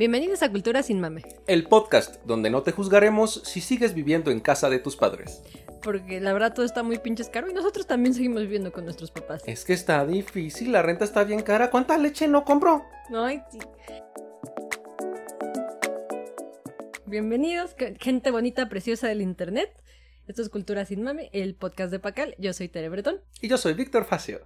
Bienvenidos a Cultura sin Mame, El podcast donde no te juzgaremos si sigues viviendo en casa de tus padres. porque la verdad todo está muy pinches caro y nosotros también seguimos viviendo con nuestros papás. Es que está difícil, la renta está bien cara. ¿Cuánta leche no compro? Ay, sí. Bienvenidos, gente bonita, preciosa del internet. Esto es Cultura sin Mame, el podcast de Pacal. Yo soy Tere Bretón Y yo soy Víctor Facio.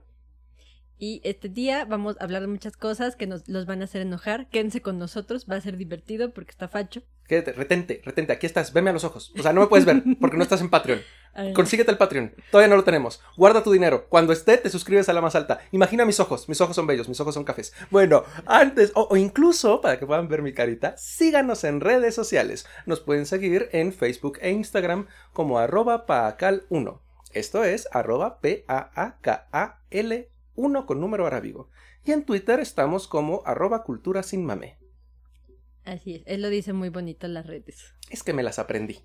Y este día vamos a hablar de muchas cosas que nos los van a hacer enojar. Quédense con nosotros, va a ser divertido porque está facho. Quédate, retente, retente, aquí estás, veme a los ojos. O sea, no me puedes ver porque no estás en Patreon. Consíguete el Patreon, todavía no lo tenemos. Guarda tu dinero, cuando esté te suscribes a la más alta. Imagina mis ojos, mis ojos son bellos, mis ojos son cafés. Bueno, antes, o, o incluso, para que puedan ver mi carita, síganos en redes sociales. Nos pueden seguir en Facebook e Instagram como arroba paacal1. Esto es arroba P-A-A-K-A-L 1 con número arábigo. Y en Twitter estamos como arroba cultura sin mame. Así es, él lo dice muy bonito en las redes. Es que me las aprendí.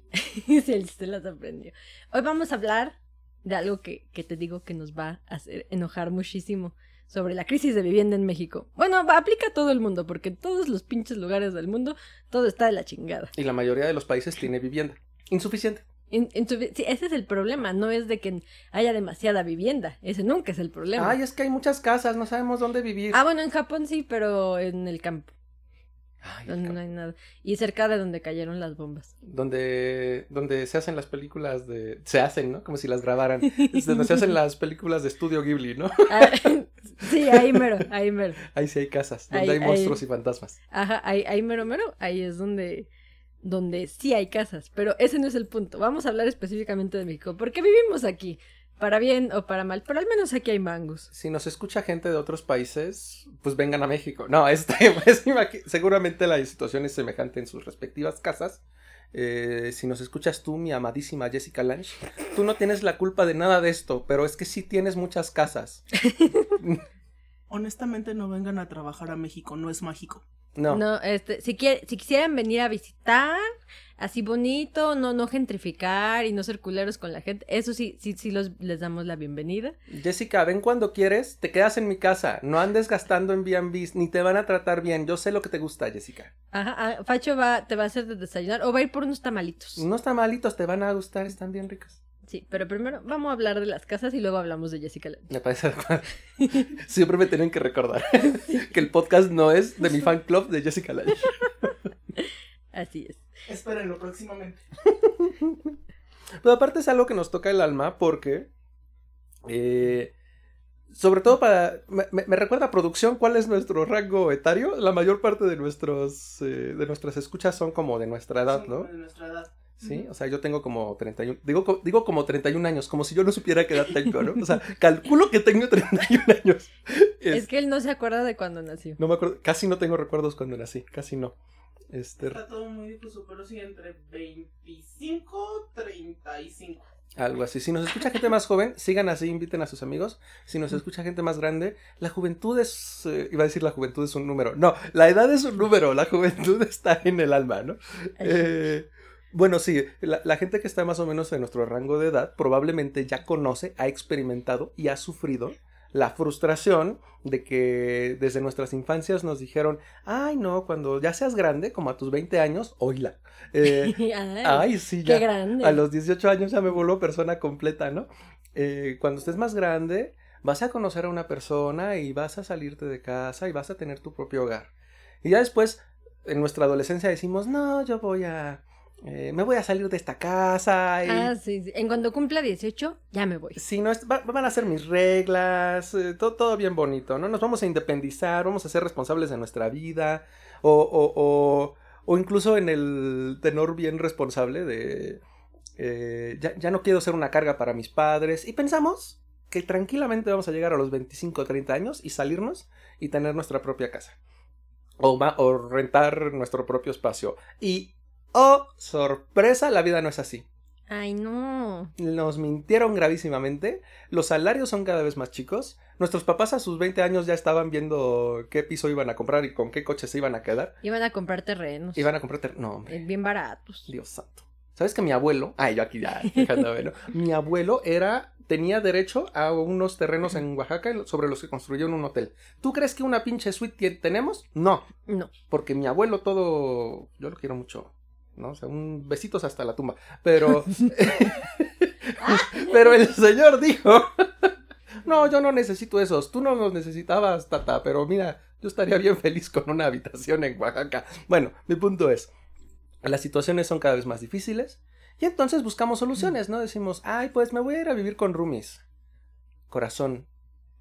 sí, él se las aprendió. Hoy vamos a hablar de algo que, que te digo que nos va a hacer enojar muchísimo sobre la crisis de vivienda en México. Bueno, aplica a todo el mundo, porque en todos los pinches lugares del mundo todo está de la chingada. Y la mayoría de los países tiene vivienda. Insuficiente. En- en tu vi- sí, ese es el problema, no es de que haya demasiada vivienda, ese nunca es el problema. Ay, es que hay muchas casas, no sabemos dónde vivir. Ah, bueno, en Japón sí, pero en el campo, Ay, donde no hay nada. Y cerca de donde cayeron las bombas. donde, donde se hacen las películas de... Se hacen, ¿no? Como si las grabaran. Es donde se hacen las películas de estudio Ghibli, ¿no? Ah, sí, ahí mero, ahí mero. Ahí sí hay casas, donde Ahí- hay ahí. monstruos y fantasmas. Ajá, ahí, ahí mero mero, ahí es donde, donde sí hay casas, pero ese no es el punto. Vamos a hablar específicamente de México, porque vivimos aquí, para bien o para mal, pero al menos aquí hay mangos. Si nos escucha gente de otros países, pues vengan a México. No, este, pues, seguramente la situación es semejante en sus respectivas casas. Eh, si nos escuchas tú, mi amadísima Jessica Lange, tú no tienes la culpa de nada de esto, pero es que sí tienes muchas casas. Honestamente no vengan a trabajar a México, no es mágico. No, No, este, si, quiere, si quisieran venir a visitar, así bonito, no, no gentrificar y no ser culeros con la gente, eso sí, sí, sí los, les damos la bienvenida. Jessica, ven cuando quieres, te quedas en mi casa, no andes gastando en B&Bs, ni te van a tratar bien, yo sé lo que te gusta, Jessica. Ajá, ah, Facho va, te va a hacer de desayunar o va a ir por unos tamalitos. Unos tamalitos te van a gustar, están bien ricos. Sí, pero primero vamos a hablar de las casas y luego hablamos de Jessica Lange. Me parece adecuado. Siempre me tienen que recordar que el podcast no es de mi fan club de Jessica Lange. Así es. Espérenlo próximamente. Pero aparte es algo que nos toca el alma porque, eh, sobre todo para, me, me- recuerda a producción cuál es nuestro rango etario. La mayor parte de nuestros, eh, de nuestras escuchas son como de nuestra edad, Sí, ¿no? De nuestra edad. Sí, o sea, yo tengo como 31, digo, digo como 31 años, como si yo no supiera qué edad tengo, ¿no? O sea, calculo que tengo 31 años. Es Es- que él no se acuerda de cuando nació. No me acuerdo, casi no tengo recuerdos cuando nací, casi no. Este, Está todo muy difuso, pero sí entre 25 35. algo así. Si nos escucha gente más joven, sigan así, inviten a sus amigos. Si nos escucha gente más grande, la juventud es, eh, iba a decir la juventud es un número. No, la edad es un número, la juventud está en el alma, ¿no? Eh, bueno, sí, la, la gente que está más o menos en nuestro rango de edad probablemente ya conoce, ha experimentado y ha sufrido la frustración de que desde nuestras infancias nos dijeron, ay no, cuando ya seas grande, como a tus 20 años, oíla. Eh, Ay, ay, sí, qué ya. grande. A los 18 años ya me vuelvo persona completa, ¿no? Eh, cuando estés más grande, vas a conocer a una persona y vas a salirte de casa y vas a tener tu propio hogar. Y ya después, en nuestra adolescencia decimos, no, yo voy a... eh, me voy a salir de esta casa y... Ah, sí, sí. En cuando cumpla 18, ya me voy. Sí, no, es- va- van a ser mis reglas, eh, todo, todo bien bonito, ¿no? Nos vamos a independizar, vamos a ser responsables de nuestra vida, o, o, o, o incluso en el tenor bien responsable de, eh, ya, ya no quiero ser una carga para mis padres, y pensamos que tranquilamente vamos a llegar a los 25 o 30 años y salirnos y tener nuestra propia casa, o rentar nuestro propio espacio. Y, oh, sorpresa, la vida no es así Ay, no. nos mintieron gravísimamente. Los salarios son cada vez más chicos. Nuestros papás a sus 20 años ya estaban viendo qué piso iban a comprar y con qué coches se iban a quedar. Iban a comprar terrenos. Iban a comprar... ter- No, hombre. eh, Bien baratos. Dios santo. ¿Sabes que mi abuelo, ay, yo aquí ya, dejándome, ¿no? Mi abuelo era, tenía derecho a unos terrenos en Oaxaca sobre los que construyeron un hotel. ¿Tú crees que una pinche suite tenemos? No, No. porque mi abuelo todo, yo lo quiero mucho, ¿no? O sea, un besitos hasta la tumba. Pero, pero el señor dijo, no, yo no necesito esos, tú no los necesitabas, tata, pero mira, yo estaría bien feliz con una habitación en Oaxaca. Bueno, mi punto es, las situaciones son cada vez más difíciles y entonces buscamos soluciones, ¿no? Decimos, ay, pues me voy a ir a vivir con roomies. Corazón,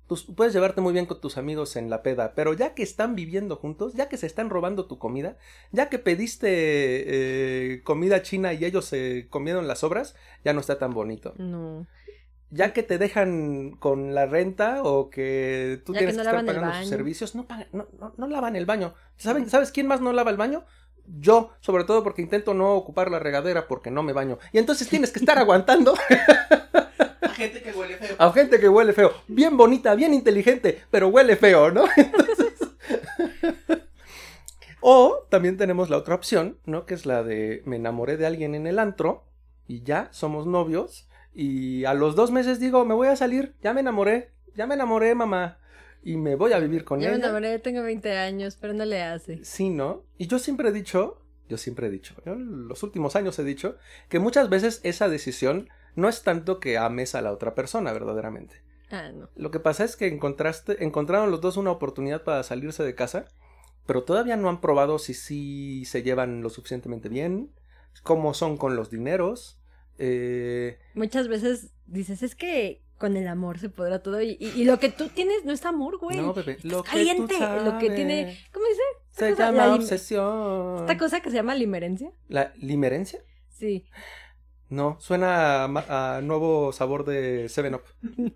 tú puedes llevarte muy bien con tus amigos en la peda, pero ya que están viviendo juntos, ya que se están robando tu comida, ya que pediste eh, comida china y ellos se comieron las sobras, ya no está tan bonito. No. Ya que te dejan con la renta o que tú Ya tienes que que, no estar lavan el pagando sus servicios, no, pagan- no, no, no lavan el baño. ¿Saben, ¿Sabes quién más no lava el baño? Yo, sobre todo porque intento no ocupar la regadera porque no me baño. Y entonces tienes que estar aguantando gente que huele feo. a gente que huele feo. Bien bonita, bien inteligente, pero huele feo, ¿no? Entonces... o también tenemos la otra opción, ¿no? Que es la de me enamoré de alguien en el antro y ya somos novios y a los dos meses digo, me voy a salir, ya me enamoré, ya me enamoré, mamá, y me voy a vivir con Ya me ella. enamoré, tengo 20 años, pero no le hace. Sí, ¿no? Y yo siempre he dicho, yo siempre he dicho, yo en los últimos años he dicho, que muchas veces esa decisión no es tanto que ames a la otra persona verdaderamente. Ah, no. Lo que pasa es que encontraste, encontraron los dos una oportunidad para salirse de casa, pero todavía no han probado si sí se llevan lo suficientemente bien, cómo son con los dineros. Eh, Muchas veces dices, es que con el amor se podrá todo. Y, y- y lo que tú tienes no es amor, güey. no, bebé, lo que tú caliente. Lo que tiene. ¿Cómo dice? Se cosa, llama obsesión. Esta cosa que se llama limerencia. ¿La limerencia? Sí. No, suena a, a nuevo sabor de Seven Up.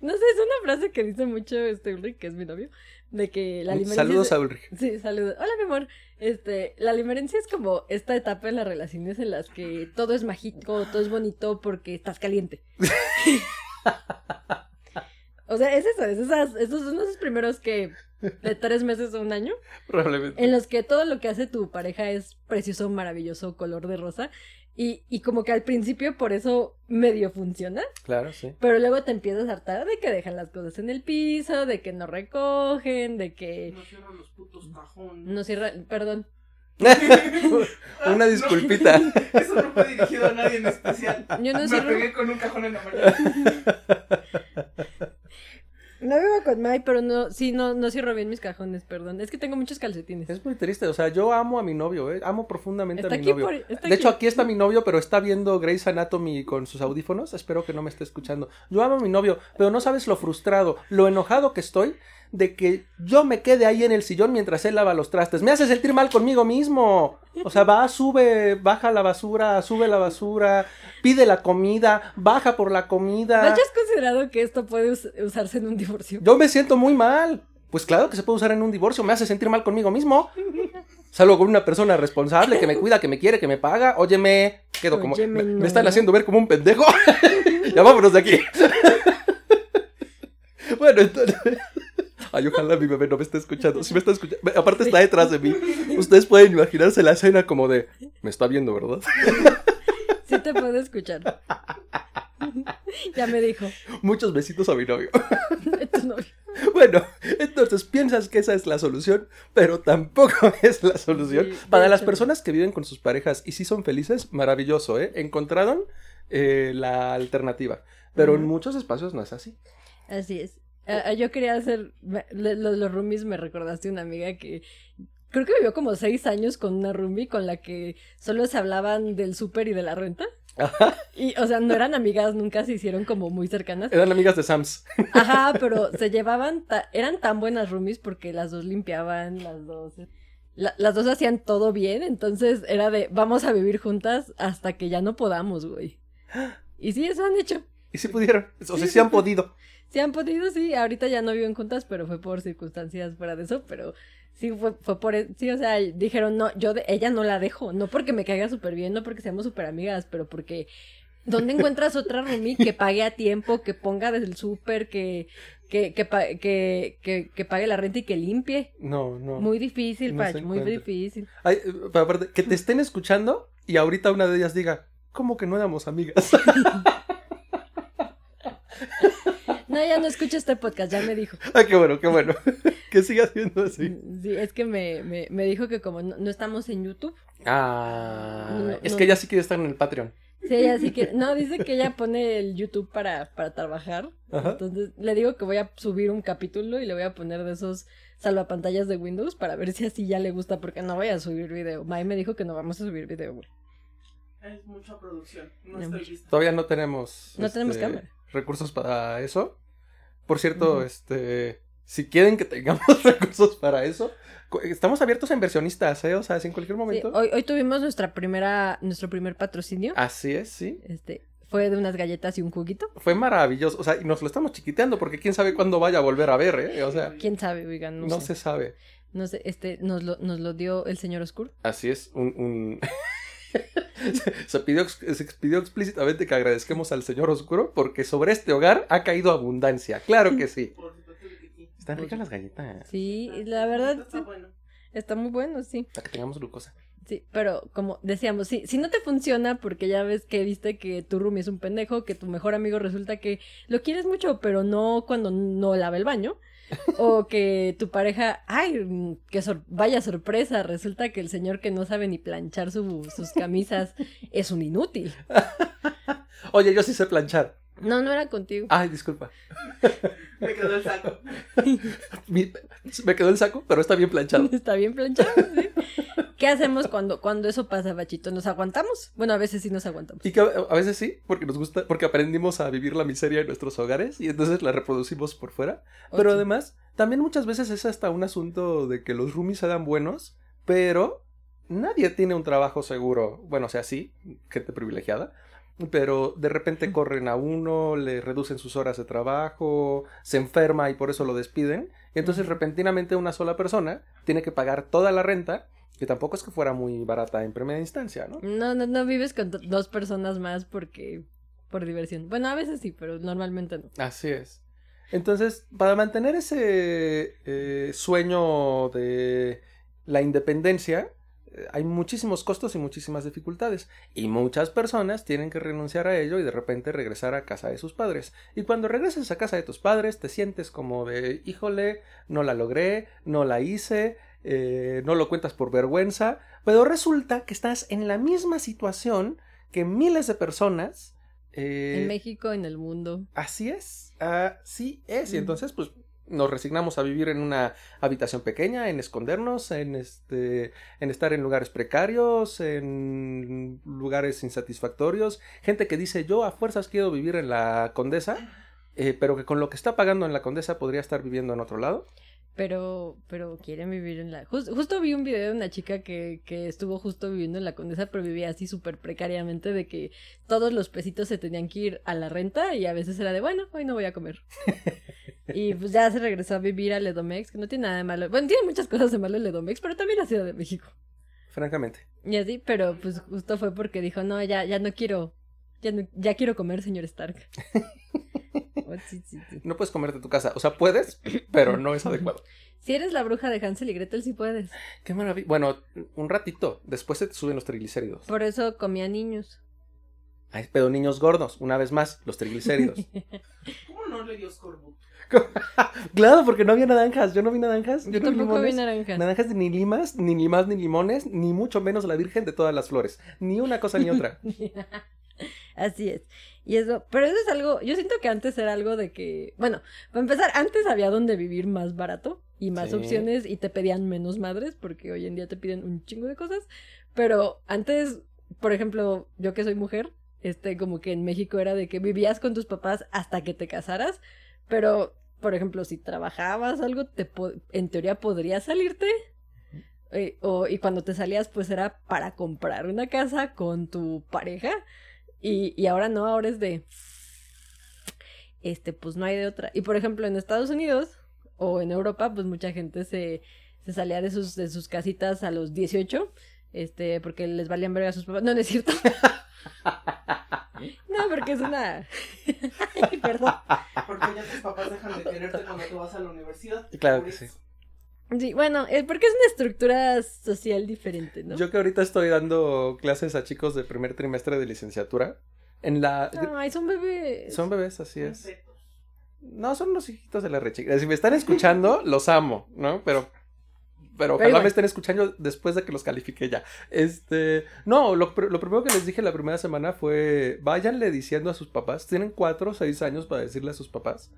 No sé, es una frase que dice mucho este Ulrich, que es mi novio, de que la limerencia. Saludos es- a Ulrich. Sí, saludos. Hola, mi amor. Este, la limerencia es como esta etapa en las relaciones en las que todo es mágico, todo es bonito porque estás caliente. o sea, es eso, es esas, esos son esos primeros que de tres meses o un año, Probablemente. en los que todo lo que hace tu pareja es precioso, maravilloso, color de rosa. Y, y como que al principio por eso medio funciona, Claro, sí. pero luego te empiezas a hartar de que dejan las cosas en el piso, de que no recogen, de que No cierran los putos cajones. no cierran, perdón, Una disculpita. No, eso no fue dirigido a nadie en especial. Yo no Me cierro- pegué con un cajón en la mañana. No vivo con Mai, pero no, sí, no, no cierro bien mis cajones, perdón. Es que tengo muchos calcetines. Es muy triste, o sea, yo amo a mi novio, ¿eh? Amo profundamente Está a mi aquí novio. por- de hecho, aquí. aquí está mi novio, pero está viendo Grey's Anatomy con sus audífonos. Espero que no me esté escuchando. Yo amo a mi novio, pero no sabes lo frustrado, lo enojado que estoy de que yo me quede ahí en el sillón mientras él lava los trastes. Me hace sentir mal conmigo mismo. O sea, va, sube, baja la basura, sube la basura, pide la comida, baja por la comida. ¿No hayas considerado que esto puede us- usarse en un divorcio? Yo me siento muy mal. Pues claro que se puede usar en un divorcio, me hace sentir mal conmigo mismo. Salgo con una persona responsable que me cuida, que me quiere, que me paga. Óyeme, quedo como. Óyeme, me, no. me están haciendo ver como un pendejo. ya vámonos de aquí. bueno, entonces. Ay, ojalá mi bebé no me esté escuchando. Si me está escuchando. Aparte está detrás de mí. Ustedes pueden imaginarse la escena como de. Me está viendo, ¿verdad? Sí te puedo escuchar. ya me dijo. Muchos besitos a mi novio. Tu novio. Bueno, entonces piensas que esa es la solución, pero tampoco es la solución. Sí, Para las personas que viven con sus parejas y sí son felices, maravilloso, ¿eh? Encontraron eh, la alternativa. Pero en muchos espacios no es así. Así es. Ah, ah, yo quería hacer. Los, los roomies me recordaste una amiga que. Creo que vivió como seis años con una roomie con la que solo se hablaban del súper y de la renta. Ajá. Y, o sea, no eran amigas, nunca se hicieron como muy cercanas. Eran amigas de Sams. Ajá, pero se llevaban, ta- eran tan buenas roomies porque las dos limpiaban, las dos, la- las dos hacían todo bien, entonces era de, vamos a vivir juntas hasta que ya no podamos, güey. Y sí, eso han hecho. Y sí pudieron. O sea, sí han podido. Sí han podido, sí, ahorita ya no viven juntas, pero fue por circunstancias fuera de eso, pero sí fue, fue por, e- sí, o sea, dijeron, no, yo de ella no la dejo, no porque me caiga súper bien, no porque seamos súper amigas, pero porque ¿Dónde encuentras otra roomie que pague a tiempo, que ponga desde el súper, que, que, que, que, que, que pague la renta y que limpie? No, no. Muy difícil, No se Pach, muy difícil. Ay, eh, pero aparte, que te estén escuchando y ahorita una de ellas diga, ¿cómo que no éramos amigas? No, ya no escucho este podcast, ya me dijo. ah, qué bueno, qué bueno. que siga siendo así. Sí, es que me, me, me dijo que como no, no estamos en YouTube, Ah, No, es no. que ella sí quiere estar en el Patreon. sí, ella sí que, no, dice que ella pone el YouTube para, para trabajar, Ajá. entonces le digo que voy a subir un capítulo y le voy a poner de esos salvapantallas de Windows para ver si así ya le gusta, porque no voy a subir video. Mai me dijo que no vamos a subir video, güey. Es mucha producción. No No, estoy lista. Todavía no tenemos. No tenemos este, cámara. Recursos para eso. Por cierto, este. Si quieren que tengamos recursos para eso, estamos abiertos a inversionistas, ¿eh? O sea, si en cualquier Sí, momento. hoy, hoy tuvimos nuestra primera, nuestro primer patrocinio. Así es, sí. Este, fue de unas galletas y un juguito. Fue maravilloso. O sea, y nos lo estamos chiquiteando porque quién sabe cuándo vaya a volver a ver, ¿eh? O sea, Quién sabe, oigan, no, no sé. se sabe. No sé, este, nos lo, nos lo dio el señor Oscuro. Así es, un... un- se, pidió, se pidió explícitamente que agradezcamos al Señor Oscuro porque sobre este hogar ha caído abundancia. Claro que sí. Que. Están ricas las galletas. Sí, la verdad, Está sí, bueno. está muy bueno, sí. Para que tengamos glucosa. Sí, pero como decíamos, sí, si no te funciona, porque ya ves que viste que tu roomie es un pendejo, que tu mejor amigo resulta que lo quieres mucho, pero no cuando no lava el baño, o que tu pareja, ay, que sor- vaya sorpresa, resulta que el señor que no sabe ni planchar su- sus camisas es un inútil. Oye, yo sí sé planchar. No, no era contigo. Ay, disculpa. Me quedó el saco. Mi- me quedó el saco, pero está bien planchado. Está bien planchado, ¿sí? ¿Qué hacemos cuando, cuando eso pasa, Bachito? ¿Nos aguantamos? Bueno, a veces sí nos aguantamos. Y que a veces sí, porque nos gusta, porque aprendimos a vivir la miseria en nuestros hogares y entonces la reproducimos por fuera. Pero además, también muchas veces es hasta un asunto de que los roomies se dan buenos, pero nadie tiene un trabajo seguro. Bueno, o sea, sí, gente privilegiada, pero de repente corren a uno, le reducen sus horas de trabajo, se enferma y por eso lo despiden. Y entonces repentinamente una sola persona tiene que pagar toda la renta, que tampoco es que fuera muy barata en primera instancia, ¿no? No, no, no vives con do- dos personas más porque por diversión. Bueno, a veces sí, pero normalmente no. Así es. Entonces, para mantener ese eh, sueño de la independencia, eh, hay muchísimos costos y muchísimas dificultades. Y muchas personas tienen que renunciar a ello y de repente regresar a casa de sus padres. Y cuando regresas a casa de tus padres, te sientes como de, híjole, no la logré, no la hice, eh, no lo cuentas por vergüenza. Pero resulta que estás en la misma situación que miles de personas. eh, En México, en el mundo. Así es, así es. Y entonces, pues, nos resignamos a vivir en una habitación pequeña, en escondernos, en este, en estar en lugares precarios, en lugares insatisfactorios. Gente que dice, yo a fuerzas quiero vivir en la Condesa, eh, pero que con lo que está pagando en la Condesa podría estar viviendo en otro lado. Pero, pero quieren vivir en la... jus- justo vi un video de una chica que, que estuvo justo viviendo en la Condesa, pero vivía así súper precariamente de que todos los pesitos se tenían que ir a la renta y a veces era de, bueno, hoy no voy a comer. y pues ya se regresó a vivir a Ledomex, que no tiene nada de malo. Bueno, tiene muchas cosas de malo Ledomex, pero también la Ciudad de México. Francamente. Y así, pero pues justo fue porque dijo, no, ya, ya no quiero, ya, no- ya quiero comer, señor Stark. Oh, sí, sí, sí. No puedes comerte tu casa. O sea, puedes, pero no es adecuado. Si eres la bruja de Hansel y Gretel, sí puedes. Qué maravilla. Bueno, un ratito. Después se te suben los triglicéridos. Por eso comía niños. Ay, pero niños gordos, una vez más, los triglicéridos. ¿Cómo no le dio scorbut? Claro, porque no había naranjas. Yo no vi naranjas. Yo, Yo no vi tampoco vi limones. naranja. Naranjas ni limas, ni limas ni limones, ni mucho menos la Virgen de todas las flores. Ni una cosa ni otra. Así es. Y eso, pero eso es algo, yo siento que antes era algo de que, bueno, para empezar, antes había donde vivir más barato y más Sí. opciones y te pedían menos madres, porque hoy en día te piden un chingo de cosas. Pero antes, por ejemplo, yo que soy mujer, este, como que en México era de que vivías con tus papás hasta que te casaras, pero, por ejemplo, si trabajabas algo, te po- en teoría podrías salirte. eh, o, y cuando te salías, pues era para comprar una casa con tu pareja. Y, y ahora no, ahora es de. Este, pues no hay de otra. Y por ejemplo, en Estados Unidos o en Europa, pues mucha gente se, se salía de sus, de sus casitas a los 18. Este, porque les valían verga a sus papás. No, no es cierto. No porque es una. Ay, Perdón. Porque ya tus papás dejan de quererte cuando te vas a la universidad. Claro que eso. Sí, bueno, es porque es una estructura social diferente, ¿no? Yo que ahorita estoy dando clases a chicos de primer trimestre de licenciatura. En la. Ay, son bebés. Son bebés, así es. No, son los hijitos de la rechica. Si me están escuchando, los amo, ¿no? Pero. Pero ojalá igual. me estén escuchando después de que los califique ya. Este. No, lo, lo primero que les dije la primera semana fue. Váyanle diciendo a sus papás. Tienen cuatro o seis años para decirle a sus papás.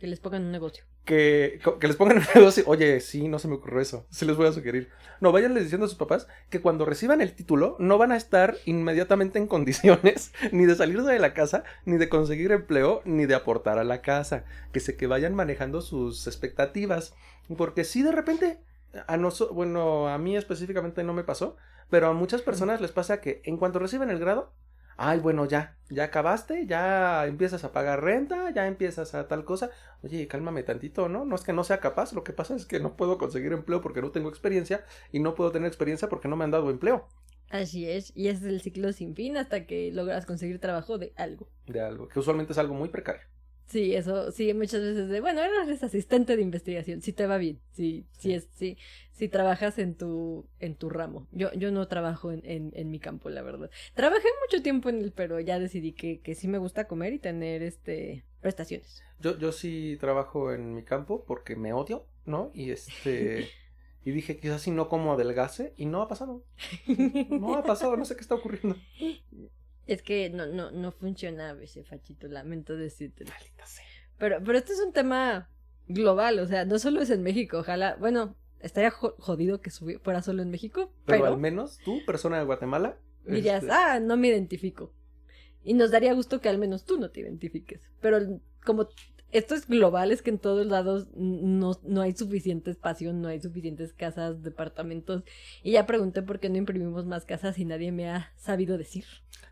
Que les pongan un negocio. Que, que les pongan un negocio. Oye, sí, no se me ocurrió eso. Sí les voy a sugerir. No, váyanle diciendo a sus papás que cuando reciban el título no van a estar inmediatamente en condiciones ni de salir de la casa, ni de conseguir empleo, ni de aportar a la casa. Que se que vayan manejando sus expectativas. Porque si de repente, a noso- bueno, a mí específicamente no me pasó, pero a muchas personas les pasa que en cuanto reciben el grado, ay, bueno, ya, ya acabaste, ya empiezas a pagar renta, ya empiezas a tal cosa. Oye, cálmame tantito, ¿no? No es que no sea capaz, lo que pasa es que no puedo conseguir empleo porque no tengo experiencia y no puedo tener experiencia porque no me han dado empleo Así es, y es el ciclo sin fin hasta que logras conseguir trabajo de algo. de algo, que usualmente es algo muy precario. Sí, eso, sí, muchas veces de, bueno, eres asistente de investigación, si te va bien, si, si es, si, si trabajas en tu, en tu ramo. Yo, yo no trabajo en, en, en mi campo, la verdad. Trabajé mucho tiempo en él, pero ya decidí que, que sí me gusta comer y tener este prestaciones. Yo, yo sí trabajo en mi campo porque me odio, ¿no? Y este... Y dije, quizás si no como adelgase, y no ha pasado. No ha pasado, no sé qué está ocurriendo. Es que no, no, no funciona a veces, Fachito, lamento decirte. Pero, pero este es un tema global, o sea, no solo es en México, ojalá, bueno, estaría jo- jodido que fuera solo en México, Pero, pero, al menos tú, persona de Guatemala, dirías, este, ah, no me identifico. Y nos daría gusto que al menos tú no te identifiques. Pero como esto es global, es que en todos lados no, no hay suficiente espacio, no hay suficientes casas, departamentos. Y ya pregunté por qué no imprimimos más casas y nadie me ha sabido decir.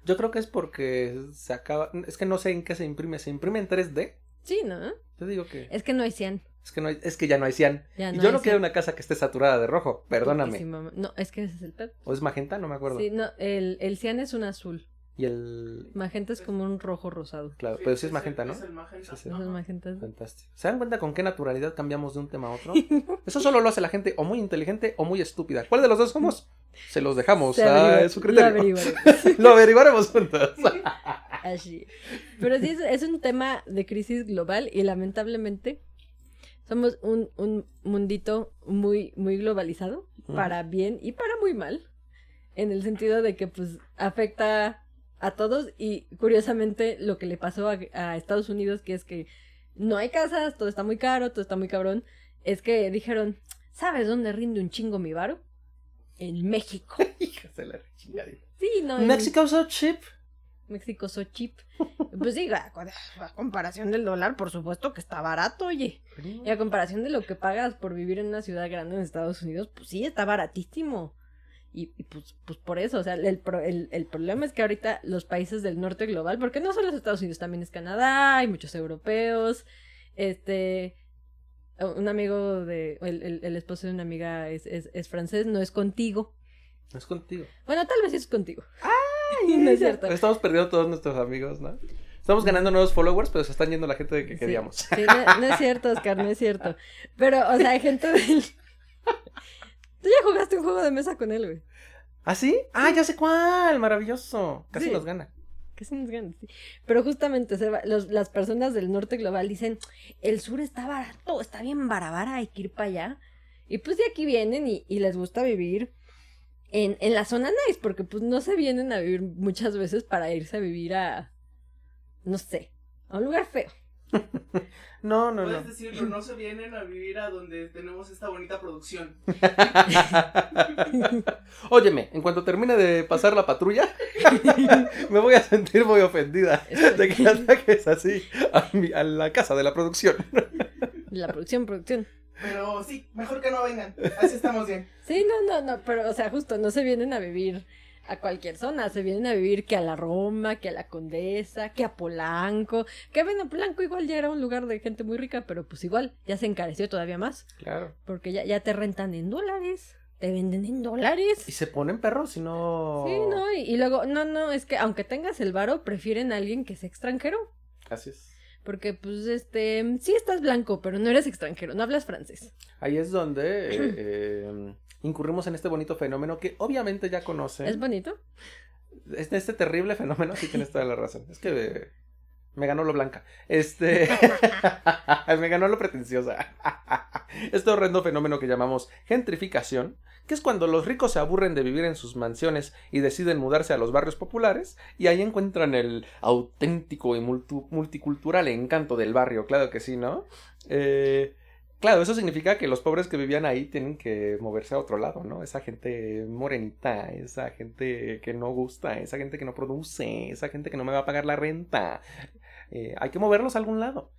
Yo creo que es porque se acaba. Es que no sé en qué se imprime. ¿Se imprime en 3D? Sí, ¿no? Yo digo que. Es que no hay 100. Es que, no hay- es que ya no hay cian. Y yo no quiero una casa que esté saturada de rojo. Perdóname. No, es que ese es el pedo. ¿O es magenta? No me acuerdo. Sí, no, el, el cian es un azul. Y el. Magenta es como un rojo rosado. Claro, pero sí es el- magenta, ¿no? Es el magenta. Sí, sí. Esos Ajá. magentas. Fantástico. ¿Se dan cuenta con qué naturalidad cambiamos de un tema a otro? Eso solo lo hace la gente o muy inteligente o muy estúpida. ¿Cuál de los dos somos? Se los dejamos Se a su lo criterio. averiguaremos. Lo averiguaremos juntos. Así. Pero sí, es, es un tema de crisis global y lamentablemente somos un, un mundito muy, muy globalizado, para bien y para muy mal, en el sentido de que pues afecta a todos y curiosamente lo que le pasó a, a Estados Unidos, que es que no hay casas, todo está muy caro, todo está muy cabrón, es que dijeron, ¿sabes dónde rinde un chingo mi varo? En México. Hijas de la chingadita. Sí, no. en- Mexico so cheap. México so cheap. Pues sí, a, a comparación del dólar, por supuesto que está barato, oye. Y a comparación de lo que pagas por vivir en una ciudad grande en Estados Unidos, pues sí, está baratísimo. Y, y pues, pues por eso, o sea, el, pro- el, el problema es que ahorita los países del norte global, porque no solo es Estados Unidos, también es Canadá, hay muchos europeos, este, un amigo de, el, el- el esposo de una amiga es, es, es francés, no es contigo. No es contigo. Bueno, tal vez sí es contigo. no es cierto. Estamos perdiendo todos nuestros amigos, ¿no? Estamos ganando nuevos followers, pero se están yendo la gente que Sí, queríamos. sí, no, no es cierto, Oscar, no es cierto. Pero, o sea, hay gente del... Tú ya jugaste un juego de mesa con él, güey. ¿Ah, sí? Ah, ya sé cuál. Maravilloso. Casi Sí. nos gana. Se nos gana, sí. Pero justamente se va- los- las personas del norte global dicen, el sur está barato, está bien barabara, hay que ir para allá. Y pues de aquí vienen y, y les gusta vivir en, en la zona nice, porque pues no se vienen a vivir muchas veces para irse a vivir a, no sé, a un lugar feo. No, no, Puedes no. decirlo, no se vienen a vivir a donde tenemos esta bonita producción. Óyeme, en cuanto termine de pasar la patrulla, me voy a sentir muy ofendida de que ataques así a, mi- a la casa de la producción. La producción, producción. Pero sí, mejor que no vengan. Así estamos bien. Sí, no, no, no, pero, o sea, justo, no se vienen a vivir a cualquier zona, se vienen a vivir que a la Roma, que a la Condesa, que a Polanco, que bueno, Polanco igual ya era un lugar de gente muy rica, pero pues igual ya se encareció todavía más, Claro. porque ya, ya te rentan en dólares. te venden en dólares. Y se ponen perros si no... Sí, no, y, y luego, no, no, es que aunque tengas el varo, prefieren a alguien que sea extranjero. Así es. Porque, pues, este, sí estás blanco, pero no eres extranjero, no hablas francés. Ahí es donde eh, eh, incurrimos en este bonito fenómeno que obviamente ya conocen. ¿Es bonito? Este, este terrible fenómeno, sí tienes toda la razón. Es que eh, me ganó lo blanca. Este. me ganó lo pretenciosa. este horrendo fenómeno que llamamos gentrificación, que es cuando los ricos se aburren de vivir en sus mansiones y deciden mudarse a los barrios populares, y ahí encuentran el auténtico y multicultural encanto del barrio, claro que sí, ¿no? Eh, Claro, eso significa que los pobres que vivían ahí tienen que moverse a otro lado, ¿no? Esa gente morenita, esa gente que no gusta, esa gente que no produce, esa gente que no me va a pagar la renta. Eh, hay que moverlos a algún lado.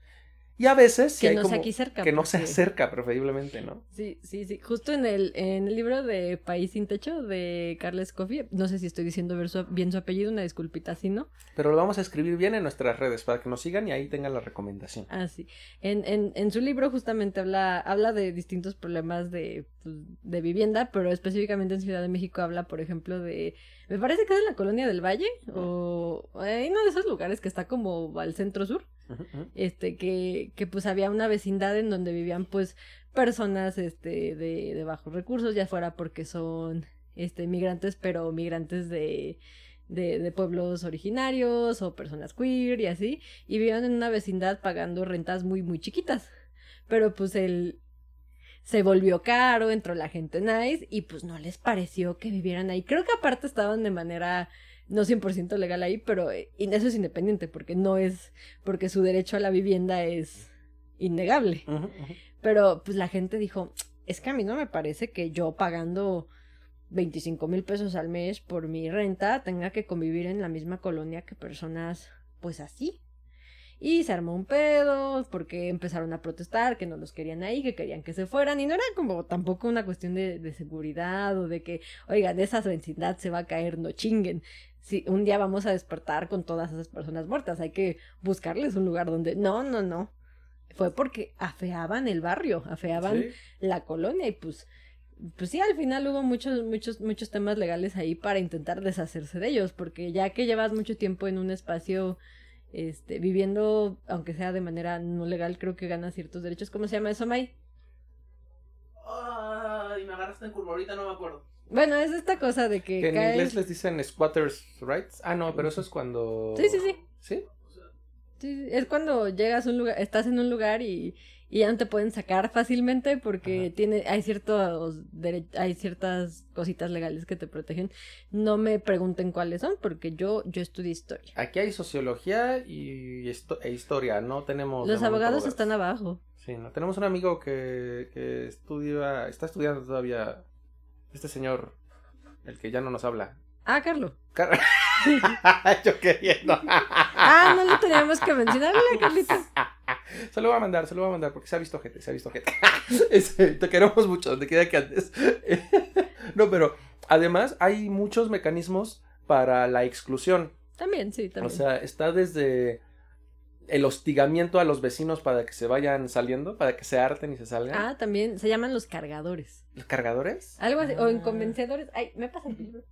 Y a veces Que hay no sea como- aquí cerca, Que no sea porque- cerca, preferiblemente, ¿no? Sí, sí, sí. Justo en el, en el libro de País sin Techo de Carles Coffey, no sé si estoy diciendo bien su apellido, una disculpita si no. Pero lo vamos a escribir bien en nuestras redes para que nos sigan y ahí tengan la recomendación. Ah, sí. En, en, en su libro justamente habla, habla de distintos problemas de, pues, de vivienda, pero específicamente en Ciudad de México habla, por ejemplo, de... Me parece que es en la Colonia del Valle, o en uno de esos lugares que está como al centro sur, este, que, que pues había una vecindad en donde vivían pues personas, este, de, de bajos recursos, ya fuera porque son, este, migrantes, pero migrantes de, de, de pueblos originarios o personas queer y así, y vivían en una vecindad pagando rentas muy, muy chiquitas. Pero pues el se volvió caro, entró la gente nice y pues no les pareció que vivieran ahí. Creo que aparte estaban de manera no 100% legal ahí, pero eh, y eso es independiente porque no es porque su derecho a la vivienda es innegable. Pero pues la gente dijo, es que a mí no me parece que yo pagando 25 mil pesos al mes por mi renta tenga que convivir en la misma colonia que personas pues así. Y se armó un pedo porque empezaron a protestar que no los querían ahí, que querían que se fueran. Y no era como tampoco una cuestión de, de seguridad o de que, oigan, esa vecindad se va a caer, no chinguen. Si un día vamos a despertar con todas esas personas muertas, hay que buscarles un lugar donde... No, no, no. Fue porque afeaban el barrio, afeaban Sí. la colonia y pues pues sí al final hubo muchos muchos muchos temas legales ahí para intentar deshacerse de ellos porque ya que llevas mucho tiempo en un espacio este viviendo aunque sea de manera no legal creo que ganas ciertos derechos cómo se llama eso May Ay, me agarraste en curva, ahorita no me acuerdo. bueno es esta cosa de que, Que en inglés les dicen squatters rights. Ah, no, pero eso es cuando. sí sí sí Sí, es cuando llegas a un lugar, estás en un lugar y, y ya no te pueden sacar fácilmente porque Ajá. tiene, hay ciertos hay ciertas cositas legales que te protegen. No me pregunten cuáles son, porque yo, yo estudié historia. Aquí hay sociología y histo- e historia, no tenemos... Los abogados están abajo. Sí, no. Tenemos un amigo que, que estudia, está estudiando todavía, este señor, el que ya no nos habla. Ah, Carlos. Car- Yo queriendo. Ah, no lo teníamos que mencionar, Carlitos. Se lo voy a mandar, se lo voy a mandar porque se ha visto gente, se ha visto gente. Este, te queremos mucho, donde quiera que andes. No, pero además hay muchos mecanismos para la exclusión. También, sí, O también. sea, está desde el hostigamiento a los vecinos para que se vayan saliendo, para que se harten y se salgan. ah, también se llaman los cargadores. ¿Los cargadores? Algo así, o Ah. inconvencedores. Ay, me pasa el libro.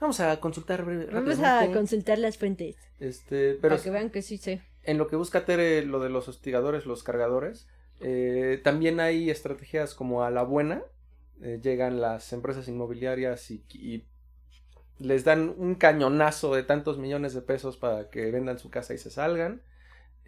Vamos a consultar breve- Vamos a consultar las fuentes. Este, pero para que vean que sí sé. En lo que busca Tere, lo de los hostigadores, los cargadores, eh, también hay estrategias como a la buena. Eh, llegan las empresas inmobiliarias y, les dan un cañonazo de tantos millones de pesos para que vendan su casa y se salgan.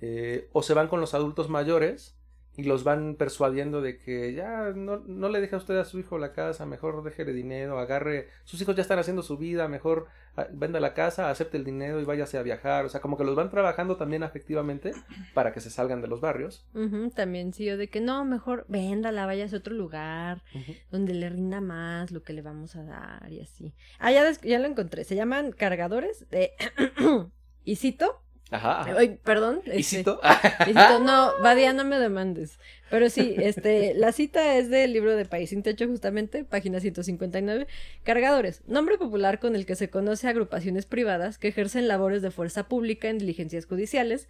Eh, o se van con los adultos mayores y los van persuadiendo de que ya no, no le deje a usted a su hijo la casa, mejor déjele dinero, agarre, sus hijos ya están haciendo su vida, mejor venda la casa, acepte el dinero y váyase a viajar, o sea, como que los van trabajando también afectivamente para que se salgan de los barrios. También sí, o de que no, mejor véndala, váyase a otro lugar donde le rinda más lo que le vamos a dar y así. Ah, ya, ya lo encontré. Se llaman cargadores de... y cito Ajá. ajá. Ay, perdón. ¿Y este, cito? y cito, no, Badia, no me demandes. Pero sí, este, la cita es del libro de País sin Techo, justamente, página 159. Cargadores, nombre popular con el que se conoce a agrupaciones privadas que ejercen labores de fuerza pública en diligencias judiciales,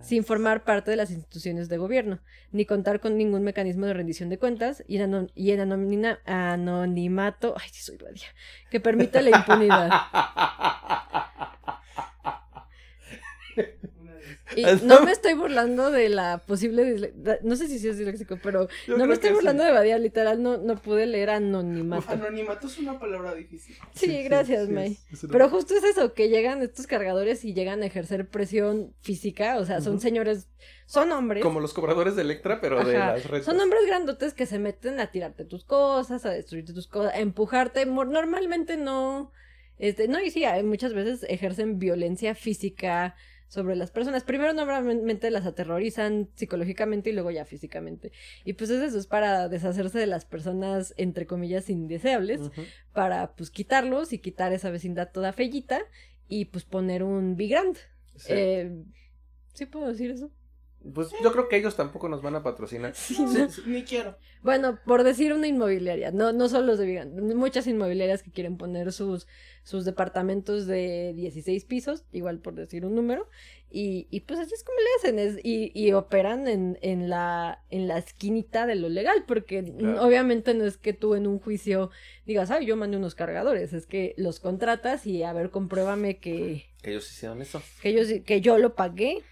sin formar parte de las instituciones de gobierno, ni contar con ningún mecanismo de rendición de cuentas y en, y anonimato, ay, sí soy Badia, que permite la impunidad. Y no me estoy burlando de la posible, no sé si sí es disléxico, pero Yo no me estoy burlando sí. de Badia, literal, no, no pude leer anonimato. Anonimato es una palabra difícil. Sí, gracias, sí, May. es- es una- Pero justo es eso, que llegan estos cargadores y llegan a ejercer presión física, o sea, son señores, son hombres. Como los cobradores de Electra, pero de las redes. Son hombres grandotes que se meten a tirarte tus cosas, a destruirte tus cosas, a empujarte. Normalmente no. Este, no, y sí, hay- muchas veces ejercen violencia física sobre las personas. Primero, normalmente las aterrorizan psicológicamente y luego ya físicamente. Y pues es eso, es para deshacerse de las personas, entre comillas, indeseables, para pues quitarlos y quitar esa vecindad toda fellita y pues poner un Big Grand. Sí. Eh, ¿Sí puedo decir eso? Pues yo creo que ellos tampoco nos van a patrocinar. Sí, No, ¿no? Ni quiero. Bueno, por decir una inmobiliaria, no, no solo los de Vigan, muchas inmobiliarias que quieren poner sus, sus departamentos de 16 pisos, igual por decir un número, y, y pues así es como le hacen, es, y, y operan en, en, la, en la esquinita de lo legal, porque Claro. obviamente no es que tú en un juicio digas, ay, yo mandé unos cargadores, es que los contratas y a ver, compruébame que, Que ellos hicieron eso. que, sí- que yo lo pagué.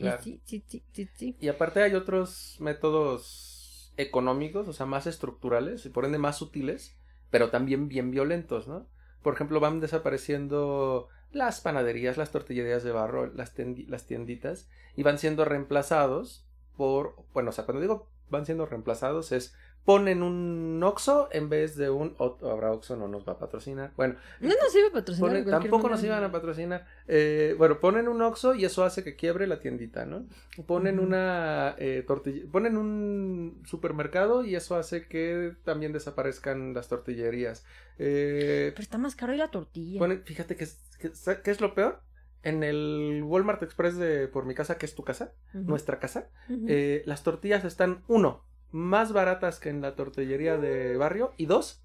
Y sí, sí, sí, sí, sí. Y aparte hay otros métodos económicos, o sea, más estructurales y por ende más sutiles, pero también bien violentos, ¿no? Por ejemplo, van desapareciendo las panaderías, las tortillerías de barro, las, las tienditas, y van siendo reemplazados por, bueno, o sea, cuando digo van siendo reemplazados es ponen un Oxxo en vez de un, o- ahora Oxxo no nos va a patrocinar, bueno, No nos iba a patrocinar. Ponen- tampoco nos iban a patrocinar. Eh, bueno, ponen un Oxxo y eso hace que quiebre la tiendita, ¿no? Ponen una eh, tortilla, ponen un supermercado y eso hace que también desaparezcan las tortillerías. Eh, Pero está más caro y la tortilla. ponen- fíjate que, es- que- ¿sa- ¿qué es lo peor? En el Walmart Express de por mi casa, que es tu casa, nuestra casa, las tortillas están, uno, más baratas que en la tortillería de barrio y dos,